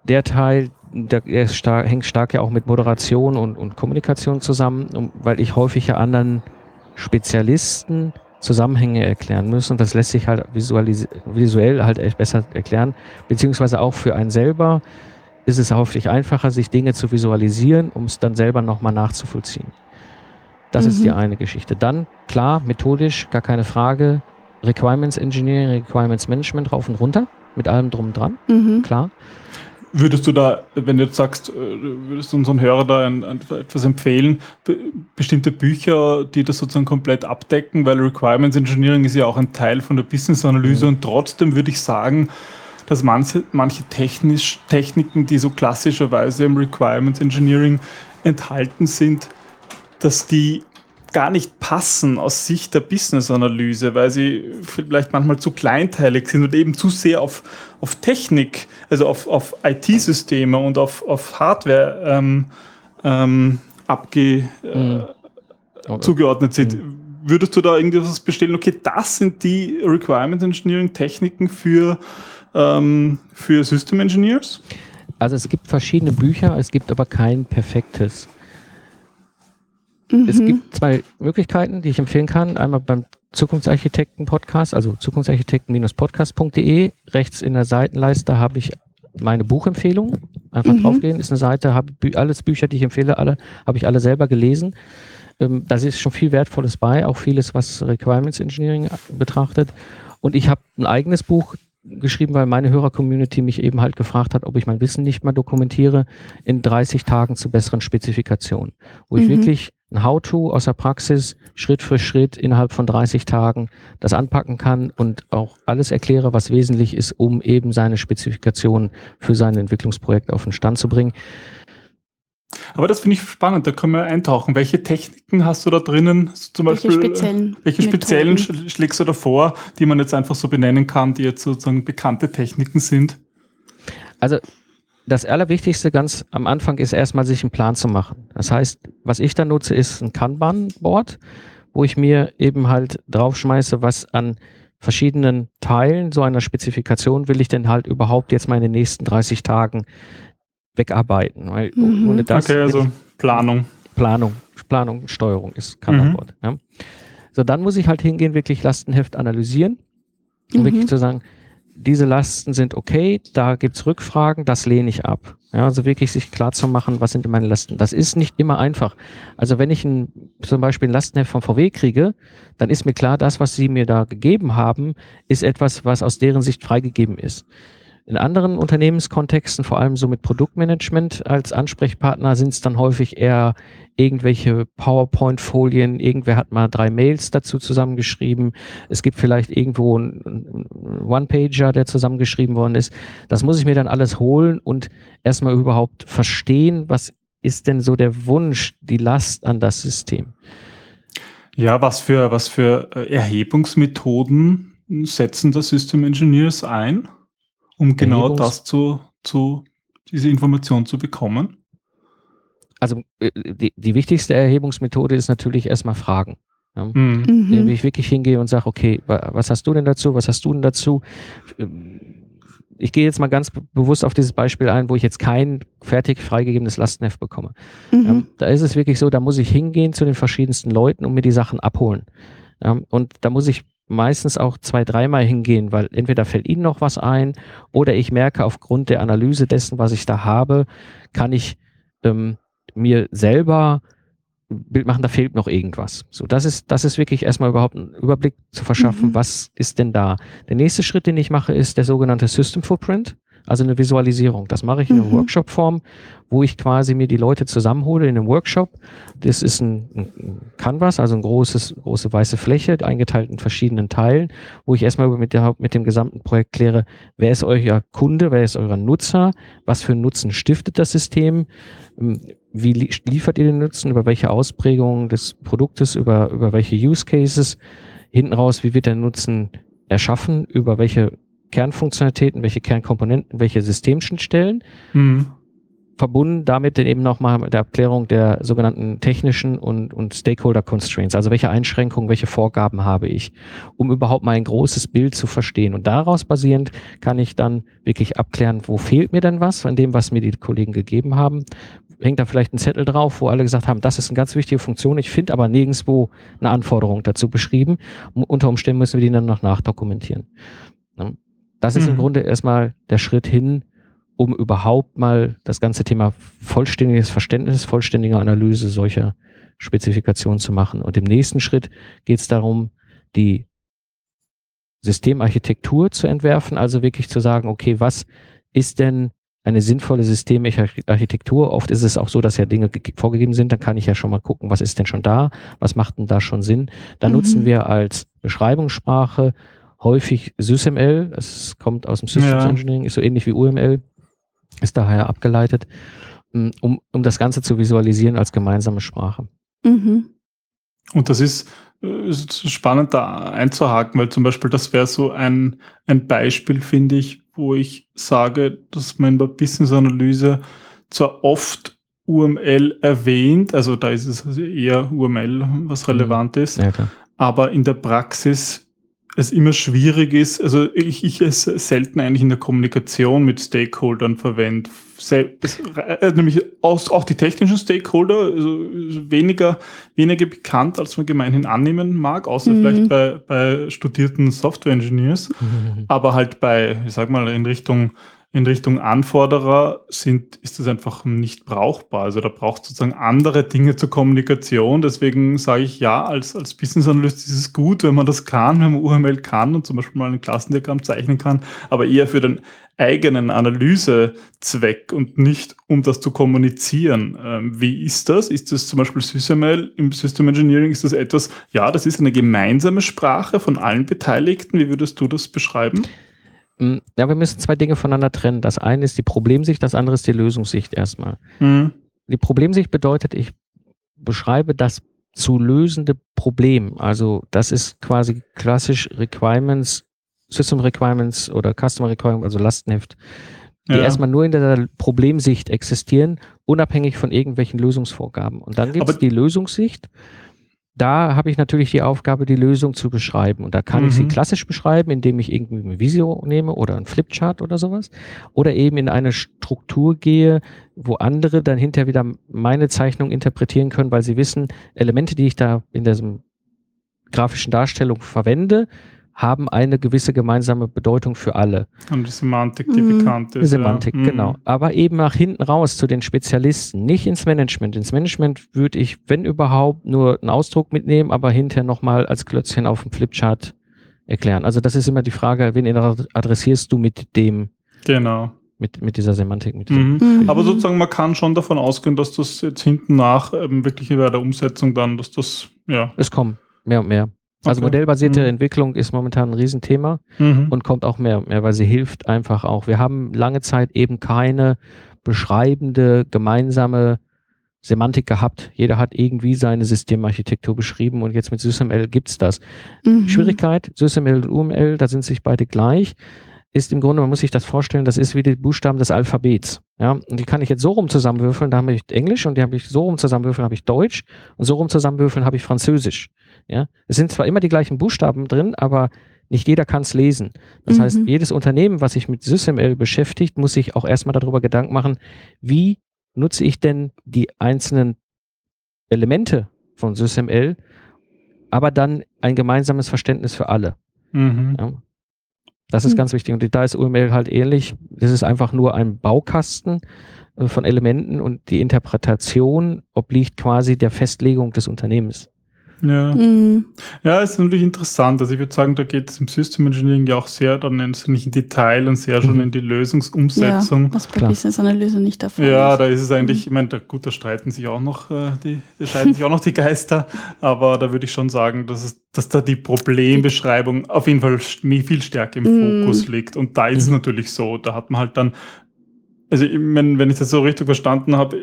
der Teil, der star hängt stark ja auch mit Moderation und, und Kommunikation zusammen, um, weil ich häufig ja anderen Spezialisten Zusammenhänge erklären muss und das lässt sich halt visuell halt besser erklären, beziehungsweise auch für einen selber ist es häufig einfacher, sich Dinge zu visualisieren, um es dann selber nochmal nachzuvollziehen. Das mhm. ist die mhm. eine Geschichte. Dann, klar, methodisch, gar keine Frage, Requirements Engineering, Requirements Management rauf und runter, mit allem drum und dran, mhm. klar. Würdest du da, wenn du jetzt sagst, äh, würdest du unseren Hörer da ein, ein, etwas empfehlen, bestimmte Bücher, die das sozusagen komplett abdecken, weil Requirements Engineering ist ja auch ein Teil von der Business-Analyse mhm. und trotzdem würde ich sagen, dass manche, manche technisch, Techniken, die so klassischerweise im Requirements Engineering enthalten sind, dass die gar nicht passen aus Sicht der Business-Analyse, weil sie vielleicht manchmal zu kleinteilig sind und eben zu sehr auf, auf Technik, also auf, auf IT-Systeme und auf, auf Hardware ähm, ähm, abge, äh, mhm. zugeordnet sind. Mhm. Würdest du da irgendwas bestellen? Okay, das sind die Requirement Engineering Techniken für, ähm, für System Engineers? Also es gibt verschiedene Bücher, es gibt aber kein perfektes. Mhm. Es gibt zwei Möglichkeiten, die ich empfehlen kann. Einmal beim Zukunftsarchitekten-Podcast, also zukunftsarchitekten-podcast.de. Rechts in der Seitenleiste habe ich meine Buchempfehlung. Einfach mhm. draufgehen, ist eine Seite, habe alles Bücher, die ich empfehle, alle habe ich alle selber gelesen. Ähm, da ist schon viel Wertvolles bei, auch vieles, was Requirements Engineering betrachtet. Und ich habe ein eigenes Buch geschrieben, weil meine Hörer-Community mich eben halt gefragt hat, ob ich mein Wissen nicht mal dokumentiere in 30 Tagen zu besseren Spezifikationen, wo mhm. ich wirklich ein How-to aus der Praxis Schritt für Schritt innerhalb von 30 Tagen das anpacken kann und auch alles erkläre, was wesentlich ist, um eben seine Spezifikationen für sein Entwicklungsprojekt auf den Stand zu bringen. Aber das finde ich spannend, da können wir eintauchen. Welche Techniken hast du da drinnen? Zum welche Beispiel, speziellen, welche speziellen schlägst du da vor, die man jetzt einfach so benennen kann, die jetzt sozusagen bekannte Techniken sind? Also das Allerwichtigste ganz am Anfang ist erstmal sich einen Plan zu machen. Das heißt, was ich da nutze, ist ein Kanban-Board, wo ich mir eben halt draufschmeiße, was an verschiedenen Teilen so einer Spezifikation will ich denn halt überhaupt jetzt mal in den nächsten 30 Tagen wegarbeiten. Weil mhm. ohne das okay, also Planung. Planung, Planung, Steuerung ist Kanban-Board. Mhm. Ja. So, dann muss ich halt hingehen, wirklich Lastenheft analysieren, um mhm. wirklich zu sagen, diese Lasten sind okay, da gibt's Rückfragen, das lehne ich ab. Ja, also wirklich sich klar zu machen, was sind meine Lasten. Das ist nicht immer einfach. Also wenn ich ein, zum Beispiel ein Lastenheft von VW kriege, dann ist mir klar, das, was sie mir da gegeben haben, ist etwas, was aus deren Sicht freigegeben ist. In anderen Unternehmenskontexten, vor allem so mit Produktmanagement als Ansprechpartner, sind es dann häufig eher irgendwelche PowerPoint-Folien, irgendwer hat mal drei Mails dazu zusammengeschrieben, es gibt vielleicht irgendwo einen One-Pager, der zusammengeschrieben worden ist. Das muss ich mir dann alles holen und erstmal überhaupt verstehen, was ist denn so der Wunsch, die Last an das System. Ja, was für, was für äh, Erhebungsmethoden setzen da System Engineers ein? Um genau das zu, zu, diese Information zu bekommen? Also äh, die, die wichtigste Erhebungsmethode ist natürlich erstmal Fragen. Ja. Mhm. mhm. Wie ich wirklich hingehe und sage, okay, was hast du denn dazu? Was hast du denn dazu? Ich gehe jetzt mal ganz bewusst auf dieses Beispiel ein, wo ich jetzt kein fertig freigegebenes Lastenheft bekomme. Mhm. Ja, da ist es wirklich so, da muss ich hingehen zu den verschiedensten Leuten und mir die Sachen abholen. Ja, und da muss ich meistens auch zwei, dreimal hingehen, weil entweder fällt Ihnen noch was ein oder ich merke aufgrund der Analyse dessen, was ich da habe, kann ich ähm, mir selber Bild machen, da fehlt noch irgendwas. So, das ist, das ist wirklich erstmal überhaupt einen Überblick zu verschaffen, mhm. was ist denn da. Der nächste Schritt, den ich mache, ist der sogenannte System Footprint. Also eine Visualisierung. Das mache ich in einer mhm. Workshop-Form, wo ich quasi mir die Leute zusammenhole in einem Workshop. Das ist ein, ein Canvas, also ein großes, große weiße Fläche, eingeteilt in verschiedenen Teilen, wo ich erstmal mit, der, mit dem gesamten Projekt kläre, wer ist euer Kunde, wer ist euer Nutzer, was für einen Nutzen stiftet das System, ähm, wie liefert ihr den Nutzen, über welche Ausprägungen des Produktes, über, über welche Use Cases, hinten raus, wie wird der Nutzen erschaffen, über welche Kernfunktionalitäten, welche Kernkomponenten, welche Systemschnittstellen. Mhm. Verbunden damit dann eben nochmal mit der Abklärung der sogenannten technischen und, und Stakeholder Constraints. Also welche Einschränkungen, welche Vorgaben habe ich, um überhaupt mal ein großes Bild zu verstehen. Und daraus basierend kann ich dann wirklich abklären, wo fehlt mir denn was von dem, was mir die Kollegen gegeben haben. Hängt da vielleicht ein Zettel drauf, wo alle gesagt haben, das ist eine ganz wichtige Funktion. Ich finde aber nirgendwo eine Anforderung dazu beschrieben. Unter Umständen müssen wir die dann noch nachdokumentieren. Das ist mhm. im Grunde erstmal der Schritt hin, um überhaupt mal das ganze Thema vollständiges Verständnis, vollständige Analyse solcher Spezifikationen zu machen. Und im nächsten Schritt geht es darum, die Systemarchitektur zu entwerfen, also wirklich zu sagen, okay, was ist denn eine sinnvolle Systemarchitektur? Oft ist es auch so, dass ja Dinge vorgegeben sind, dann kann ich ja schon mal gucken, was ist denn schon da, was macht denn da schon Sinn. Da mhm. nutzen wir als Beschreibungssprache häufig SysML, es kommt aus dem Systems ja. Engineering, ist so ähnlich wie UML, ist daher abgeleitet, mm, um, um das Ganze zu visualisieren als gemeinsame Sprache. Mhm. Und das ist, äh, ist spannend da einzuhaken, weil zum Beispiel das wäre so ein, ein Beispiel, finde ich, wo ich sage, dass man in der Business-Analyse zwar oft UML erwähnt, also da ist es also eher UML, was relevant mhm. ist, ja, aber in der Praxis es immer schwierig ist, also ich, ich es selten eigentlich in der Kommunikation mit Stakeholdern verwende. Äh, nämlich auch, auch die technischen Stakeholder, also weniger, weniger bekannt, als man gemeinhin annehmen mag, außer mhm. vielleicht bei, bei studierten Software Engineers, mhm. aber halt bei, ich sag mal, in Richtung in Richtung Anforderer sind, ist das einfach nicht brauchbar. Also da braucht es sozusagen andere Dinge zur Kommunikation. Deswegen sage ich ja, als, als Business Analyst ist es gut, wenn man das kann, wenn man UML kann und zum Beispiel mal ein Klassendiagramm zeichnen kann, aber eher für den eigenen Analysezweck und nicht um das zu kommunizieren. Ähm, wie ist das? Ist das zum Beispiel SysML im System Engineering? Ist das etwas, ja, das ist eine gemeinsame Sprache von allen Beteiligten. Wie würdest du das beschreiben? Hm, ja, wir müssen zwei Dinge voneinander trennen. Das eine ist die Problemsicht, das andere ist die Lösungssicht erstmal. Mhm. Die Problemsicht bedeutet, ich beschreibe das zu lösende Problem. Also das ist quasi klassisch Requirements, System Requirements oder Customer Requirements, also Lastenheft, die ja. erstmal nur in der Problemsicht existieren, unabhängig von irgendwelchen Lösungsvorgaben. Und dann gibt es die Lösungssicht da habe ich natürlich die Aufgabe, die Lösung zu beschreiben. Und da kann mhm. ich sie mhm. klassisch beschreiben, indem ich irgendwie ein Visio nehme oder ein Flipchart oder sowas. Oder eben in eine Struktur gehe, wo andere dann hinterher wieder meine Zeichnung interpretieren können, weil sie wissen, Elemente, die ich da in diesem grafischen Darstellung verwende, haben eine gewisse gemeinsame Bedeutung für alle. Und die Semantik, die mhm. bekannt ist. Die Semantik, ja. genau. Mhm. Aber eben nach hinten raus zu den Spezialisten, nicht ins Management. Ins Management würde ich, wenn überhaupt, nur einen Ausdruck mitnehmen, aber hinterher nochmal als Klötzchen auf dem Flipchart erklären. Also das ist immer die Frage, wen adressierst du mit dem? Genau. Mit, mit dieser Semantik. Mit mhm. Aber sozusagen, man kann schon davon ausgehen, dass das jetzt hinten nach ähm, wirklich bei der Umsetzung dann, dass das, ja. Es kommen mehr und mehr. Also okay. modellbasierte mhm. Entwicklung ist momentan ein Riesenthema mhm. und kommt auch mehr und mehr, weil sie hilft einfach auch. Wir haben lange Zeit eben keine beschreibende gemeinsame Semantik gehabt. Jeder hat irgendwie seine Systemarchitektur beschrieben und jetzt mit SysML gibt's das. Mhm. Schwierigkeit, SysML und UML, da sind sich beide gleich, ist im Grunde, man muss sich das vorstellen, das ist wie die Buchstaben des Alphabets. Ja, und die kann ich jetzt so rum zusammenwürfeln, da habe ich Englisch und die habe ich so rum zusammenwürfeln, habe ich Deutsch und so rum zusammenwürfeln habe ich Französisch. Ja, es sind zwar immer die gleichen Buchstaben drin, aber nicht jeder kann es lesen. Das mhm. heißt, jedes Unternehmen, was sich mit SysML beschäftigt, muss sich auch erstmal darüber Gedanken machen, wie nutze ich denn die einzelnen Elemente von SysML, aber dann ein gemeinsames Verständnis für alle. Mhm. Ja, das ist mhm. ganz wichtig. Und da ist UML halt ähnlich. Das ist einfach nur ein Baukasten äh, von Elementen und die Interpretation obliegt quasi der Festlegung des Unternehmens. Ja. Mhm. ja, ist natürlich interessant. Also ich würde sagen, da geht es im System Engineering ja auch sehr dann nicht in Detail und sehr schon mhm. in die Lösungsumsetzung. Ja, was bei Business-Analyse nicht der Fall Ja, ist. da ist es eigentlich, ich meine, da, gut, da streiten sich auch noch äh, die, da streiten sich auch noch die Geister, aber da würde ich schon sagen, dass es, dass da die Problembeschreibung auf jeden Fall viel stärker im mhm. Fokus liegt. Und da ist es mhm. natürlich so, da hat man halt dann also ich mein, wenn ich das so richtig verstanden habe,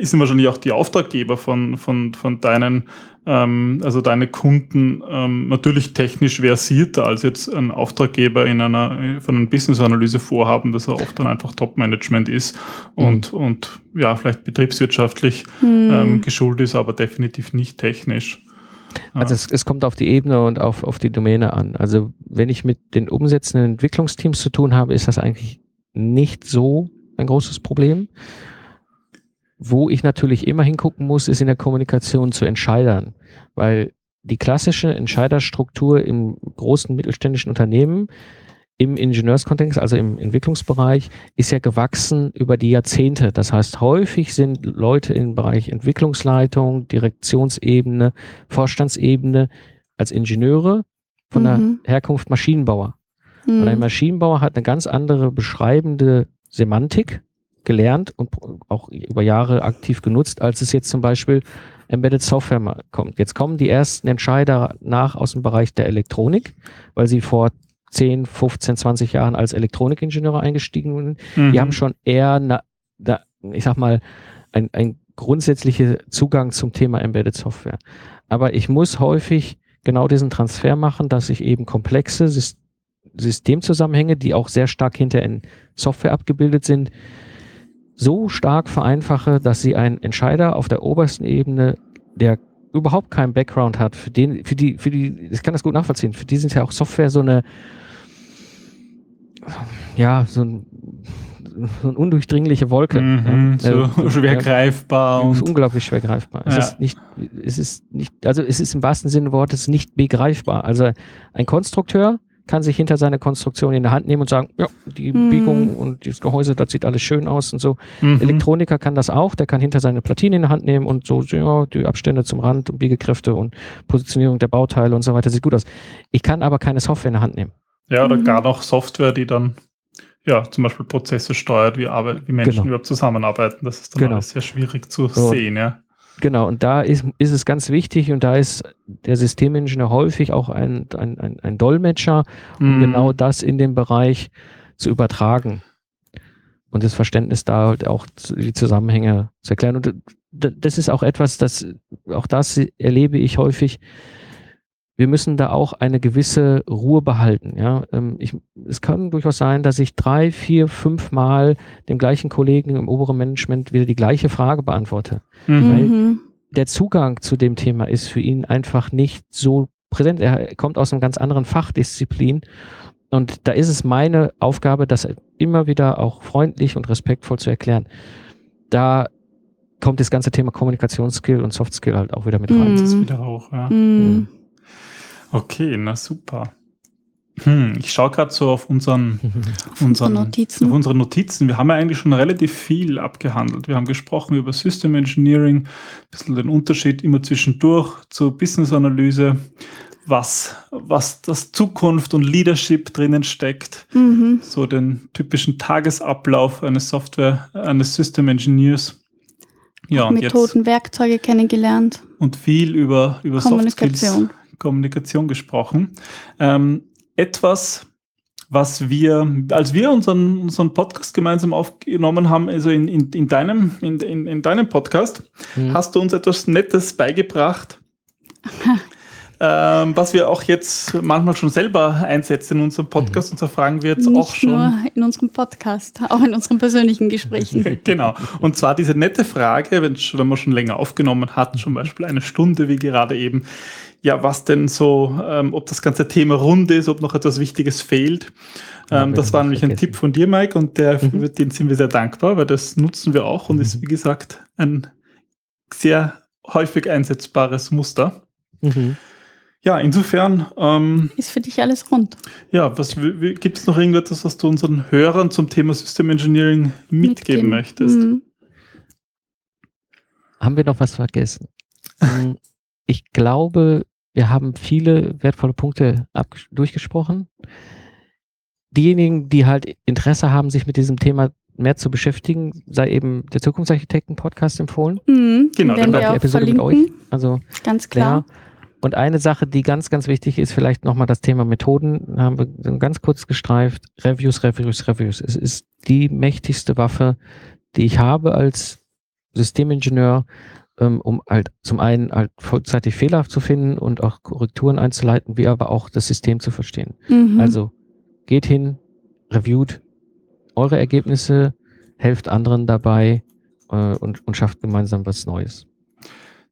ist wahrscheinlich auch die Auftraggeber von, von, von deinen, ähm, also deine Kunden ähm, natürlich technisch versierter als jetzt ein Auftraggeber in einer von einem Business-Analyse vorhaben, dass er oft dann einfach Top-Management ist und, mhm. und ja, vielleicht betriebswirtschaftlich mhm. ähm, geschult ist, aber definitiv nicht technisch. Also es, es, kommt auf die Ebene und auf, auf die Domäne an. Also wenn ich mit den umsetzenden Entwicklungsteams zu tun habe, ist das eigentlich nicht so ein großes Problem. Wo ich natürlich immer hingucken muss, ist in der Kommunikation zu Entscheidern, weil die klassische Entscheiderstruktur im großen mittelständischen Unternehmen im Ingenieurskontext, also im Entwicklungsbereich, ist ja gewachsen über die Jahrzehnte. Das heißt, häufig sind Leute im Bereich Entwicklungsleitung, Direktionsebene, Vorstandsebene als Ingenieure von mhm. der Herkunft Maschinenbauer. Mhm. Und ein Maschinenbauer hat eine ganz andere beschreibende Semantik gelernt und auch über Jahre aktiv genutzt, als es jetzt zum Beispiel Embedded Software kommt. Jetzt kommen die ersten Entscheider nach aus dem Bereich der Elektronik, weil sie vor 10, 15, 20 Jahren als Elektronikingenieure eingestiegen sind. Mhm. Die haben schon eher, na, na, ich sag mal, ein, ein grundsätzlicher Zugang zum Thema Embedded Software. Aber ich muss häufig genau diesen Transfer machen, dass ich eben komplexe Systemzusammenhänge, die auch sehr stark hinter in Software abgebildet sind, so stark vereinfache, dass sie einen Entscheider auf der obersten Ebene, der überhaupt keinen Background hat, für den, für die, für die, ich kann das gut nachvollziehen, für die sind ja auch Software so eine, ja, so ein, so eine undurchdringliche Wolke. Mhm, ja. so äh, schwer greifbar. Und unglaublich schwer greifbar. Es ja. ist nicht, es ist nicht, also es ist im wahrsten Sinne des Wortes nicht begreifbar. Also ein Konstrukteur kann sich hinter seine Konstruktion in der Hand nehmen und sagen, ja, die mhm. Biegung und das Gehäuse, das sieht alles schön aus und so. Mhm. Elektroniker kann das auch, der kann hinter seine Platine in der Hand nehmen und so, ja, die Abstände zum Rand und Biegekräfte und Positionierung der Bauteile und so weiter, sieht gut aus. Ich kann aber keine Software in der Hand nehmen. Ja, oder mhm. gar noch Software, die dann ja, zum Beispiel Prozesse steuert, wie, Arbeit, wie Menschen genau. überhaupt zusammenarbeiten. Das ist dann genau. alles sehr schwierig zu so. sehen, ja. Genau, und da ist, ist es ganz wichtig und da ist der Systemingenieur häufig auch ein, ein, ein, ein Dolmetscher, um mm. genau das in dem Bereich zu übertragen und das Verständnis da halt auch die Zusammenhänge zu erklären. Und das ist auch etwas, das, auch das erlebe ich häufig, wir müssen da auch eine gewisse Ruhe behalten. Ja, ähm, ich, es kann durchaus sein, dass ich drei, vier, fünf Mal dem gleichen Kollegen im oberen Management wieder die gleiche Frage beantworte. Mhm. Weil mhm. der Zugang zu dem Thema ist für ihn einfach nicht so präsent. Er kommt aus einem ganz anderen Fachdisziplin. Und da ist es meine Aufgabe, das immer wieder auch freundlich und respektvoll zu erklären. Da kommt das ganze Thema Kommunikationsskill und Softskill halt auch wieder mit rein. Das ist wieder auch, ja. Mhm. Okay, na super. Hm, ich schaue gerade so auf unseren, unseren Notizen. Auf unsere Notizen. Wir haben ja eigentlich schon relativ viel abgehandelt. Wir haben gesprochen über System Engineering, ein bisschen den Unterschied immer zwischendurch zur Business Analyse, was, was das Zukunft und Leadership drinnen steckt, mhm. so den typischen Tagesablauf eines Software, eines System Engineers. Ja, Methoden, jetzt, Werkzeuge kennengelernt. Und viel über, über Soft Skills Kommunikation gesprochen. Ähm, etwas, was wir, als wir unseren, unseren Podcast gemeinsam aufgenommen haben, also in, in, in deinem, in, in, in deinem Podcast, mhm. hast du uns etwas Nettes beigebracht. ähm, was wir auch jetzt manchmal schon selber einsetzen in unserem Podcast. Mhm. Und da fragen wir jetzt Nicht auch schon. Nur in unserem Podcast, auch in unseren persönlichen Gesprächen. genau. Und zwar diese nette Frage, wenn, wenn man schon länger aufgenommen hat, zum Beispiel eine Stunde, wie gerade eben. Ja, was denn so, ähm, ob das ganze Thema rund ist, ob noch etwas Wichtiges fehlt. Ähm, das war nämlich ein Tipp von dir, Mike, und der, mhm. den sind wir sehr dankbar, weil das nutzen wir auch und mhm. ist, wie gesagt, ein sehr häufig einsetzbares Muster. Mhm. Ja, insofern. Ähm, ist für dich alles rund. Ja, was gibt es noch irgendetwas, was du unseren Hörern zum Thema System Engineering mitgeben, mitgeben. möchtest? Mhm. Haben wir noch was vergessen? Hm, ich glaube, wir haben viele wertvolle Punkte durchgesprochen. Diejenigen, die halt Interesse haben, sich mit diesem Thema mehr zu beschäftigen, sei eben der Zukunftsarchitekten-Podcast empfohlen. Mhm, genau, dann die Episode verlinken. mit euch. Also ganz klar. Ja. Und eine Sache, die ganz, ganz wichtig ist, vielleicht nochmal das Thema Methoden, haben wir ganz kurz gestreift. Reviews, Reviews, Reviews. Es ist die mächtigste Waffe, die ich habe als Systemingenieur, um halt zum einen halt vollzeitig Fehler zu finden und auch Korrekturen einzuleiten, wie aber auch das System zu verstehen. Mhm. Also geht hin, reviewt eure Ergebnisse, helft anderen dabei äh, und, und schafft gemeinsam was Neues.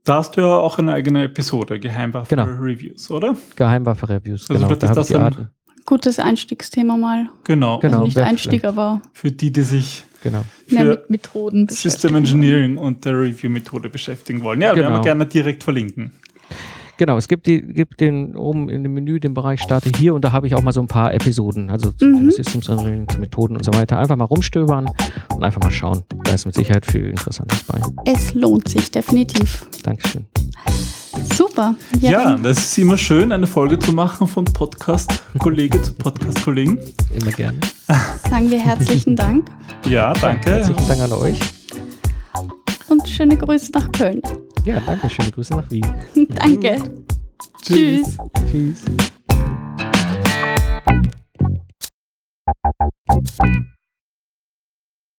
Da hast du ja auch eine eigene Episode, Geheimwaffe genau. Reviews, oder? Geheimwaffe Reviews, also genau. Da das ein gutes Einstiegsthema mal. Genau. genau. Also nicht Einstieg, aber für die, die sich genau. für mit Methoden System Engineering und der Review-Methode beschäftigen wollen. Ja, genau. werden wir gerne direkt verlinken. Genau, es gibt, die, gibt den oben in dem Menü den Bereich Starte hier und da habe ich auch mal so ein paar Episoden, also zu mhm. Systems Engineering, zu Methoden und so weiter. Einfach mal rumstöbern und einfach mal schauen. Da ist mit Sicherheit viel Interessantes bei. Es lohnt sich definitiv. Dankeschön. Super. Ja, ja das ist immer schön, eine Folge zu machen von Podcast-Kollege zu Podcast-Kollegen. Immer gerne. Sagen wir herzlichen Dank. Ja, danke. Herzlichen Dank an euch. Und schöne Grüße nach Köln. Ja, danke. Schöne Grüße nach Wien. danke. Tschüss. Tschüss.